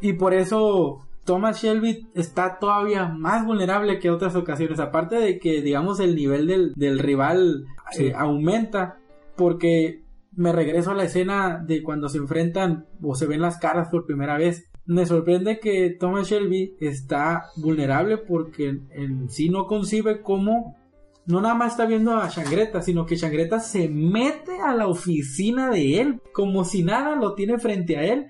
Y por eso Thomas Shelby está todavía más vulnerable que otras ocasiones. Aparte de que, digamos, el nivel del, del rival Sí. eh, aumenta. Porque me regreso a la escena de cuando se enfrentan o se ven las caras por primera vez. Me sorprende que Thomas Shelby está vulnerable porque en, en sí no concibe cómo no nada más está viendo a Shangreta, sino que Shangreta se mete a la oficina de él, como si nada lo tiene frente a él,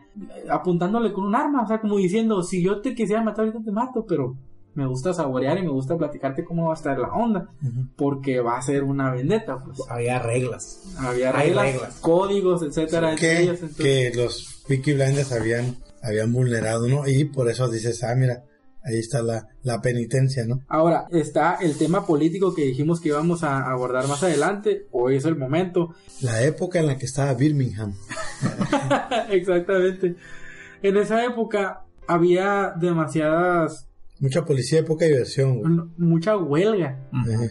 apuntándole con un arma, o sea, como diciendo, si yo te quisiera matar ahorita te mato, pero me gusta saborear y me gusta platicarte cómo va a estar la onda, porque va a ser una vendetta, pues. Había reglas. Había reglas, reglas. códigos, etcétera, que, ellos, entonces- que los Peaky Blinders habían, habían vulnerado, ¿no? Y por eso dices, ah, mira, ahí está la, la penitencia, ¿no? Ahora, está el tema político que dijimos que íbamos a abordar más adelante, hoy es el momento, La época en la que estaba Birmingham. Exactamente. En esa época había demasiadas, Mucha policía y poca diversión, güey. mucha huelga,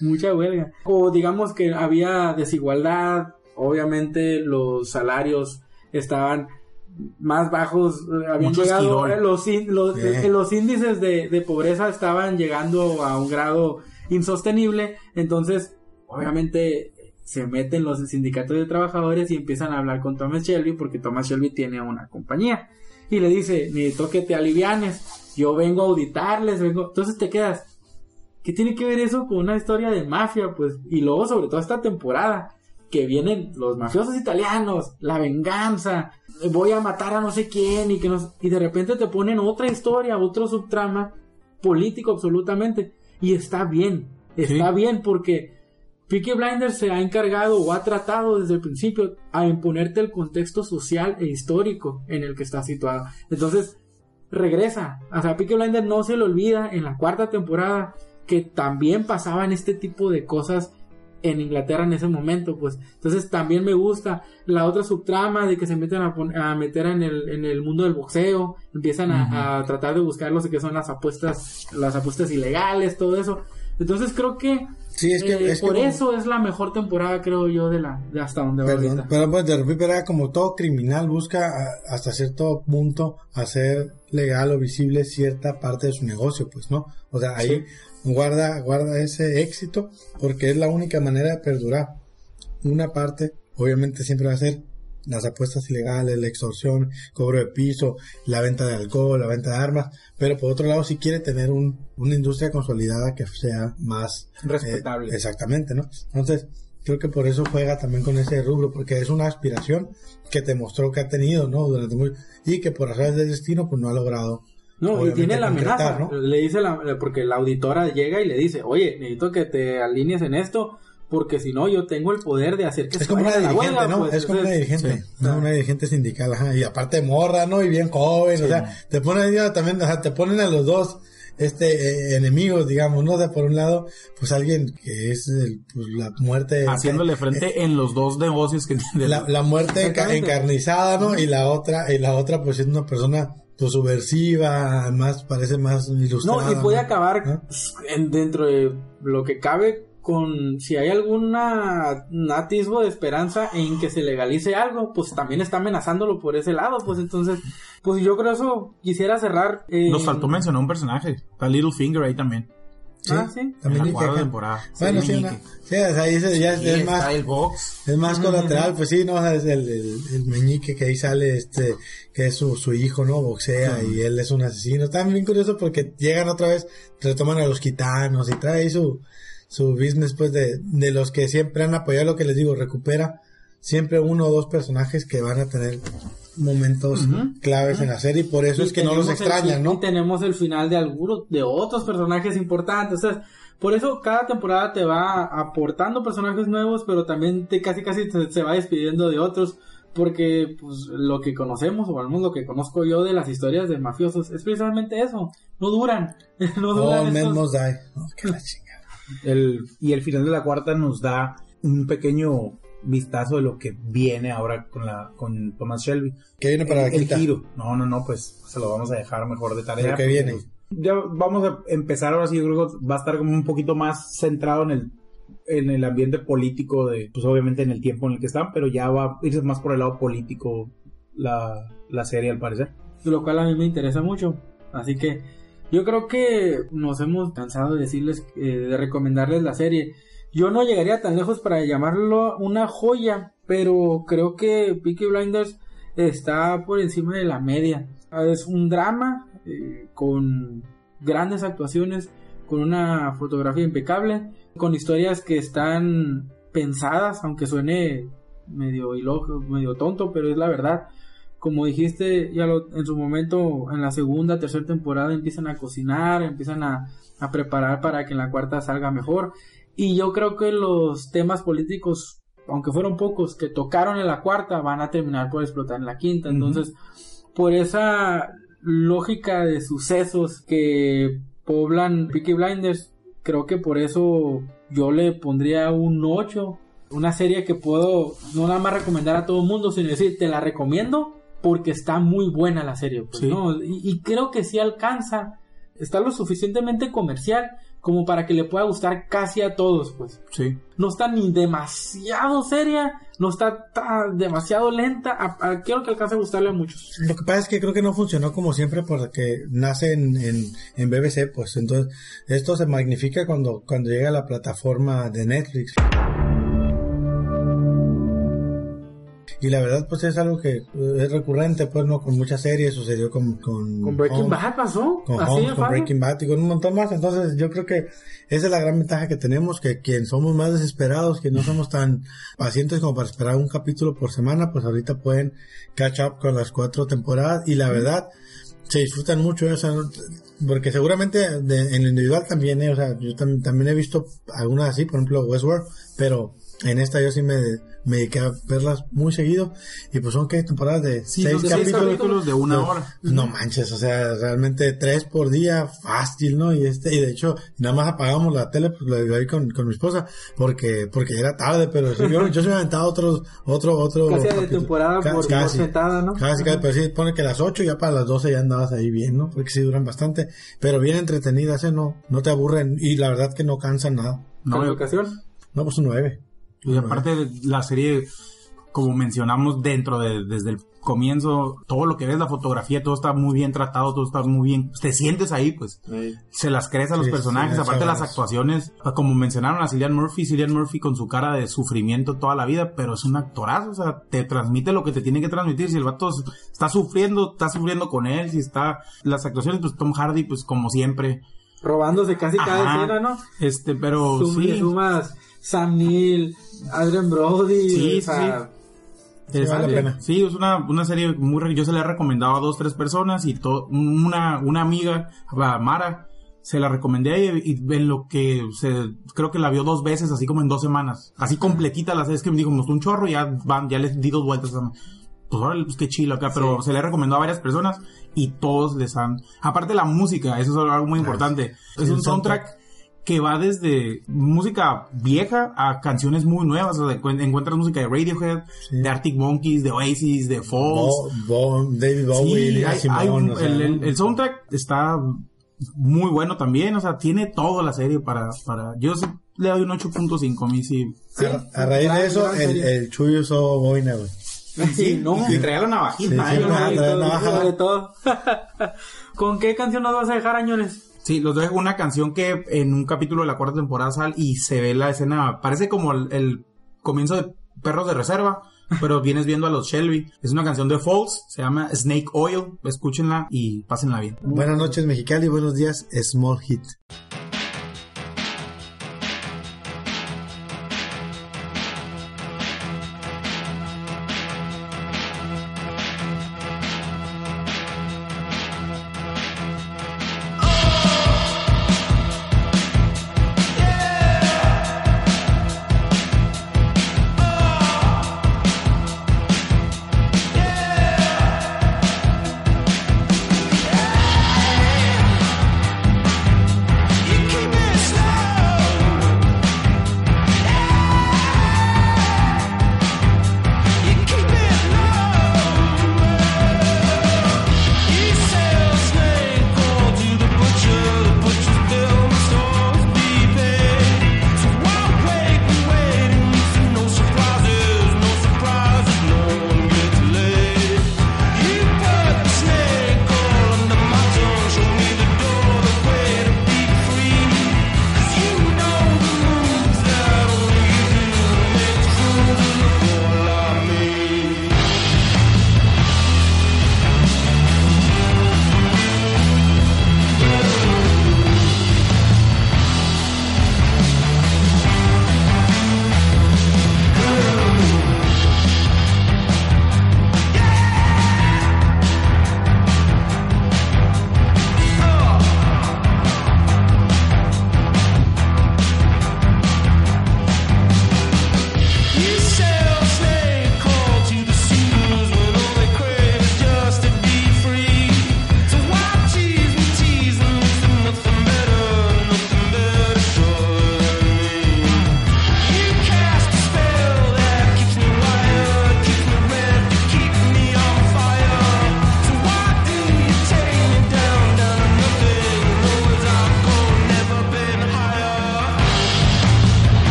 mucha huelga. O digamos que había desigualdad, obviamente los salarios estaban más bajos, eh, habían llegado, eh, los, los, eh, los índices de, de pobreza estaban llegando a un grado insostenible, entonces obviamente se meten los sindicatos de trabajadores y empiezan a hablar con Thomas Shelby porque Thomas Shelby tiene una compañía y le dice, necesito que te alivianes, yo vengo a auditarles, vengo, entonces te quedas, ¿qué tiene que ver eso con una historia de mafia? Pues, y luego sobre todo esta temporada, que vienen los mafiosos italianos, la venganza, voy a matar a no sé quién y que nos, y de repente te ponen otra historia, otro subtrama político absolutamente, y está bien, está Sí. bien porque Peaky Blinders se ha encargado o ha tratado desde el principio a imponerte el contexto social e histórico en el que está situado. Entonces, regresa. O sea, Peaky Blinders no se le olvida en la cuarta temporada que también pasaban este tipo de cosas en Inglaterra en ese momento, pues. Entonces también me gusta la otra subtrama de que se meten a, a meter en el, en el mundo del boxeo, empiezan a, a tratar de buscar lo que son las apuestas, las apuestas ilegales, todo eso. Entonces creo que, Sí, es que, eh, es que por como- eso es la mejor temporada, creo yo, de la de hasta donde va Perdón, ahorita. pero pues de repente era como todo criminal busca a- hasta cierto punto hacer legal o visible cierta parte de su negocio, pues, ¿no? O sea, ahí guarda, guarda ese éxito porque es la única manera de perdurar. Una parte, obviamente, siempre va a ser las apuestas ilegales, la extorsión, cobro de piso, la venta de alcohol, la venta de armas, pero por otro lado, si quiere tener un, una industria consolidada que sea más Respetable. eh, exactamente, ¿no? Entonces, creo que por eso juega también con ese rubro, porque es una aspiración que te mostró que ha tenido, ¿no? Durante mucho, y que por razones del destino, pues no ha logrado. No, y tiene la concretar, amenaza. ¿no? Le dice la, porque la auditora llega y le dice, oye, necesito que te alinees en esto, porque si no, yo tengo el poder de hacer que Es se como una la dirigente, huelga, ¿no? pues. es como una dirigente, sí. ¿no? Una dirigente sindical, ajá. Y aparte morra, ¿no? Y bien joven, o sea, te ponen ya también, o sea, te ponen a los dos, este, eh, enemigos, digamos, ¿no? O sea, por un lado, pues alguien que es el, pues, la muerte. Haciéndole frente en los dos negocios que la, la muerte encarnizada, ¿no? Y la otra, y la otra pues es una persona pues subversiva, más, parece más ilustrada. No, y puede ¿no? acabar ¿No? en- dentro de lo que cabe con si hay alguna un atisbo de esperanza en que se legalice algo, pues también está amenazándolo por ese lado, pues entonces, pues yo creo eso quisiera cerrar. eh, Nos faltó mencionar un personaje. Está Littlefinger ahí también. Ah, sí. En También la temporada. Bueno, Sí, sí, una- sí, o sea, ahí se- ya es, más, el box. es más colateral, pues sí, no, O sea, es el, el, el meñique que ahí sale, este, que es su, su hijo, ¿no? Boxea y él es un asesino. Está bien curioso porque llegan otra vez, retoman a los gitanos y trae ahí su, su business, pues, de, de los que siempre han apoyado lo que les digo, recupera siempre uno o dos personajes que van a tener momentos claves en la serie y por eso Y es que no los el extrañan, ¿no? Y tenemos el final de algunos, de otros personajes importantes. O sea, por eso cada temporada te va aportando personajes nuevos, pero también te casi casi te- se va despidiendo de otros. Porque pues lo que conocemos, o al menos lo que conozco yo de las historias de mafiosos, es precisamente eso. No duran. No duran men estos- must die. Oh, qué la chingada. El, y el final de la cuarta nos da un pequeño vistazo de lo que viene ahora con la con Thomas Shelby. ¿Qué viene para la el giro. No, no, no, pues se lo vamos a dejar mejor de tarea. Porque, viene. pues, ya vamos a empezar ahora sí, yo creo que va a estar como un poquito más centrado en el en el ambiente político de, pues obviamente en el tiempo en el que están, pero ya va a irse más por el lado político la, la serie al parecer. lo cual a mí me interesa mucho. Así que yo creo que nos hemos cansado de decirles, eh, de recomendarles la serie. Yo no llegaría tan lejos para llamarlo una joya, pero creo que Peaky Blinders está por encima de la media. Es un drama eh, con grandes actuaciones, con una fotografía impecable, con historias que están pensadas, aunque suene medio ilógico, medio tonto, pero es la verdad como dijiste, ya lo- en su momento, en la segunda, tercera temporada empiezan a cocinar, empiezan a, a preparar para que en la cuarta salga mejor. Y yo creo que los temas políticos, aunque fueron pocos, que tocaron en la cuarta, van a terminar por explotar en la quinta. Entonces, por esa lógica de sucesos que poblan Peaky Blinders, creo que por eso yo le pondría un 8. Una serie que puedo no nada más recomendar a todo el mundo, sino decir, te la recomiendo porque está muy buena la serie. pues, Sí. ¿no? y, y creo que sí alcanza, está lo suficientemente comercial como para que le pueda gustar casi a todos, pues. Sí. No está ni demasiado seria, no está tan demasiado lenta, a- a- quiero que alcance a gustarle a muchos. Lo que pasa es que creo que no funcionó como siempre porque nace en, en, en BBC, pues entonces esto se magnifica cuando, cuando llega a la plataforma de Netflix. Y la verdad pues es algo que eh, es recurrente, pues no con muchas series, sucedió con... Con, Con Breaking Holmes, Bad pasó, Con así Holmes, de con fácil. Breaking Bad y con un montón más. Entonces yo creo que esa es la gran ventaja que tenemos, que quien somos más desesperados, que no somos tan pacientes como para esperar un capítulo por semana, pues ahorita pueden catch up con las cuatro temporadas. Y la verdad, se disfrutan mucho, o sea, porque seguramente de- en lo individual también, eh, o sea, yo tam- también he visto algunas así, por ejemplo Westworld, pero en esta yo sí me, me dediqué a verlas muy seguido y pues son que temporadas de Sí, seis de seis capítulos. capítulos de una No, hora. No manches, o sea, realmente tres por día, fácil, ¿no? Y este, y de hecho, nada más apagamos la tele, pues lo vi con, con mi esposa, porque, porque era tarde, pero sí, yo, yo se me he aventado otros, otro, otro. Casi de temporada Ca- por, por casi. sentada, ¿no? Casi, casi, pero sí, pone que a las 8 ya para las 12 ya andabas ahí bien, ¿no? Porque sí duran bastante, pero bien entretenidas, ¿eh? No, no te aburren y la verdad que no cansan nada. No, ¿En yo- ocasión? No, pues un 9. Y aparte de la serie, como mencionamos dentro de, desde el comienzo, todo lo que ves, la fotografía, todo está muy bien tratado, todo está muy bien, te sientes ahí, pues, se las crees a los Sí, personajes, sí, aparte las chavales. actuaciones, como mencionaron a Cillian Murphy, Cillian Murphy con su cara de sufrimiento toda la vida, pero es un actorazo, o sea, te transmite lo que te tiene que transmitir, si el vato está sufriendo, está sufriendo con él, si está, las actuaciones, pues Tom Hardy, pues como siempre, Robándose casi cada escena, ¿no? este, pero Sum- sí, Sumas Sam Neill, Adrian Brody, Sí, o sea, Sí, vale la pena. Sí, es una, una serie muy... re- Yo se la he recomendado a dos, tres personas y to- una, una amiga, a Mara, se la recomendé y, y en lo que se... Creo que la vio dos veces, así como en dos semanas. Así completita la serie. Es que me dijo, me gustó un chorro y ya, van, ya les di dos vueltas. Pues órale, pues qué chilo acá. Pero se le he recomendado a varias personas y todos les han... Aparte la música, eso es algo muy importante. Es un soundtrack que va desde música vieja a canciones muy nuevas. O sea, encuent- encuentras música de Radiohead, Sí. de Arctic Monkeys, de Oasis, de Falls. Bo- Bo- David Bowie, Sí, hay- Simone, hay un- o sea, el, el- ¿no? el soundtrack está muy bueno también. O sea, tiene toda la serie para... para yo sí le doy un 8.5 a mí sí. a, a raíz de eso, el, el Chuy usó boina, güey. Sí, no. Y traía la navajita. Sí, ¿eh? sí, navaja. de todo. ¿Con qué canción nos vas a dejar, Añones? Sí, los dejo una canción que en un capítulo de la cuarta temporada sale y se ve la escena, parece como el, el comienzo de Perros de Reserva, pero vienes viendo a los Shelby. Es una canción de Falls, se llama Snake Oil, escúchenla y pásenla bien. Buenas noches, Mexicali. Buenos días, Small Hit.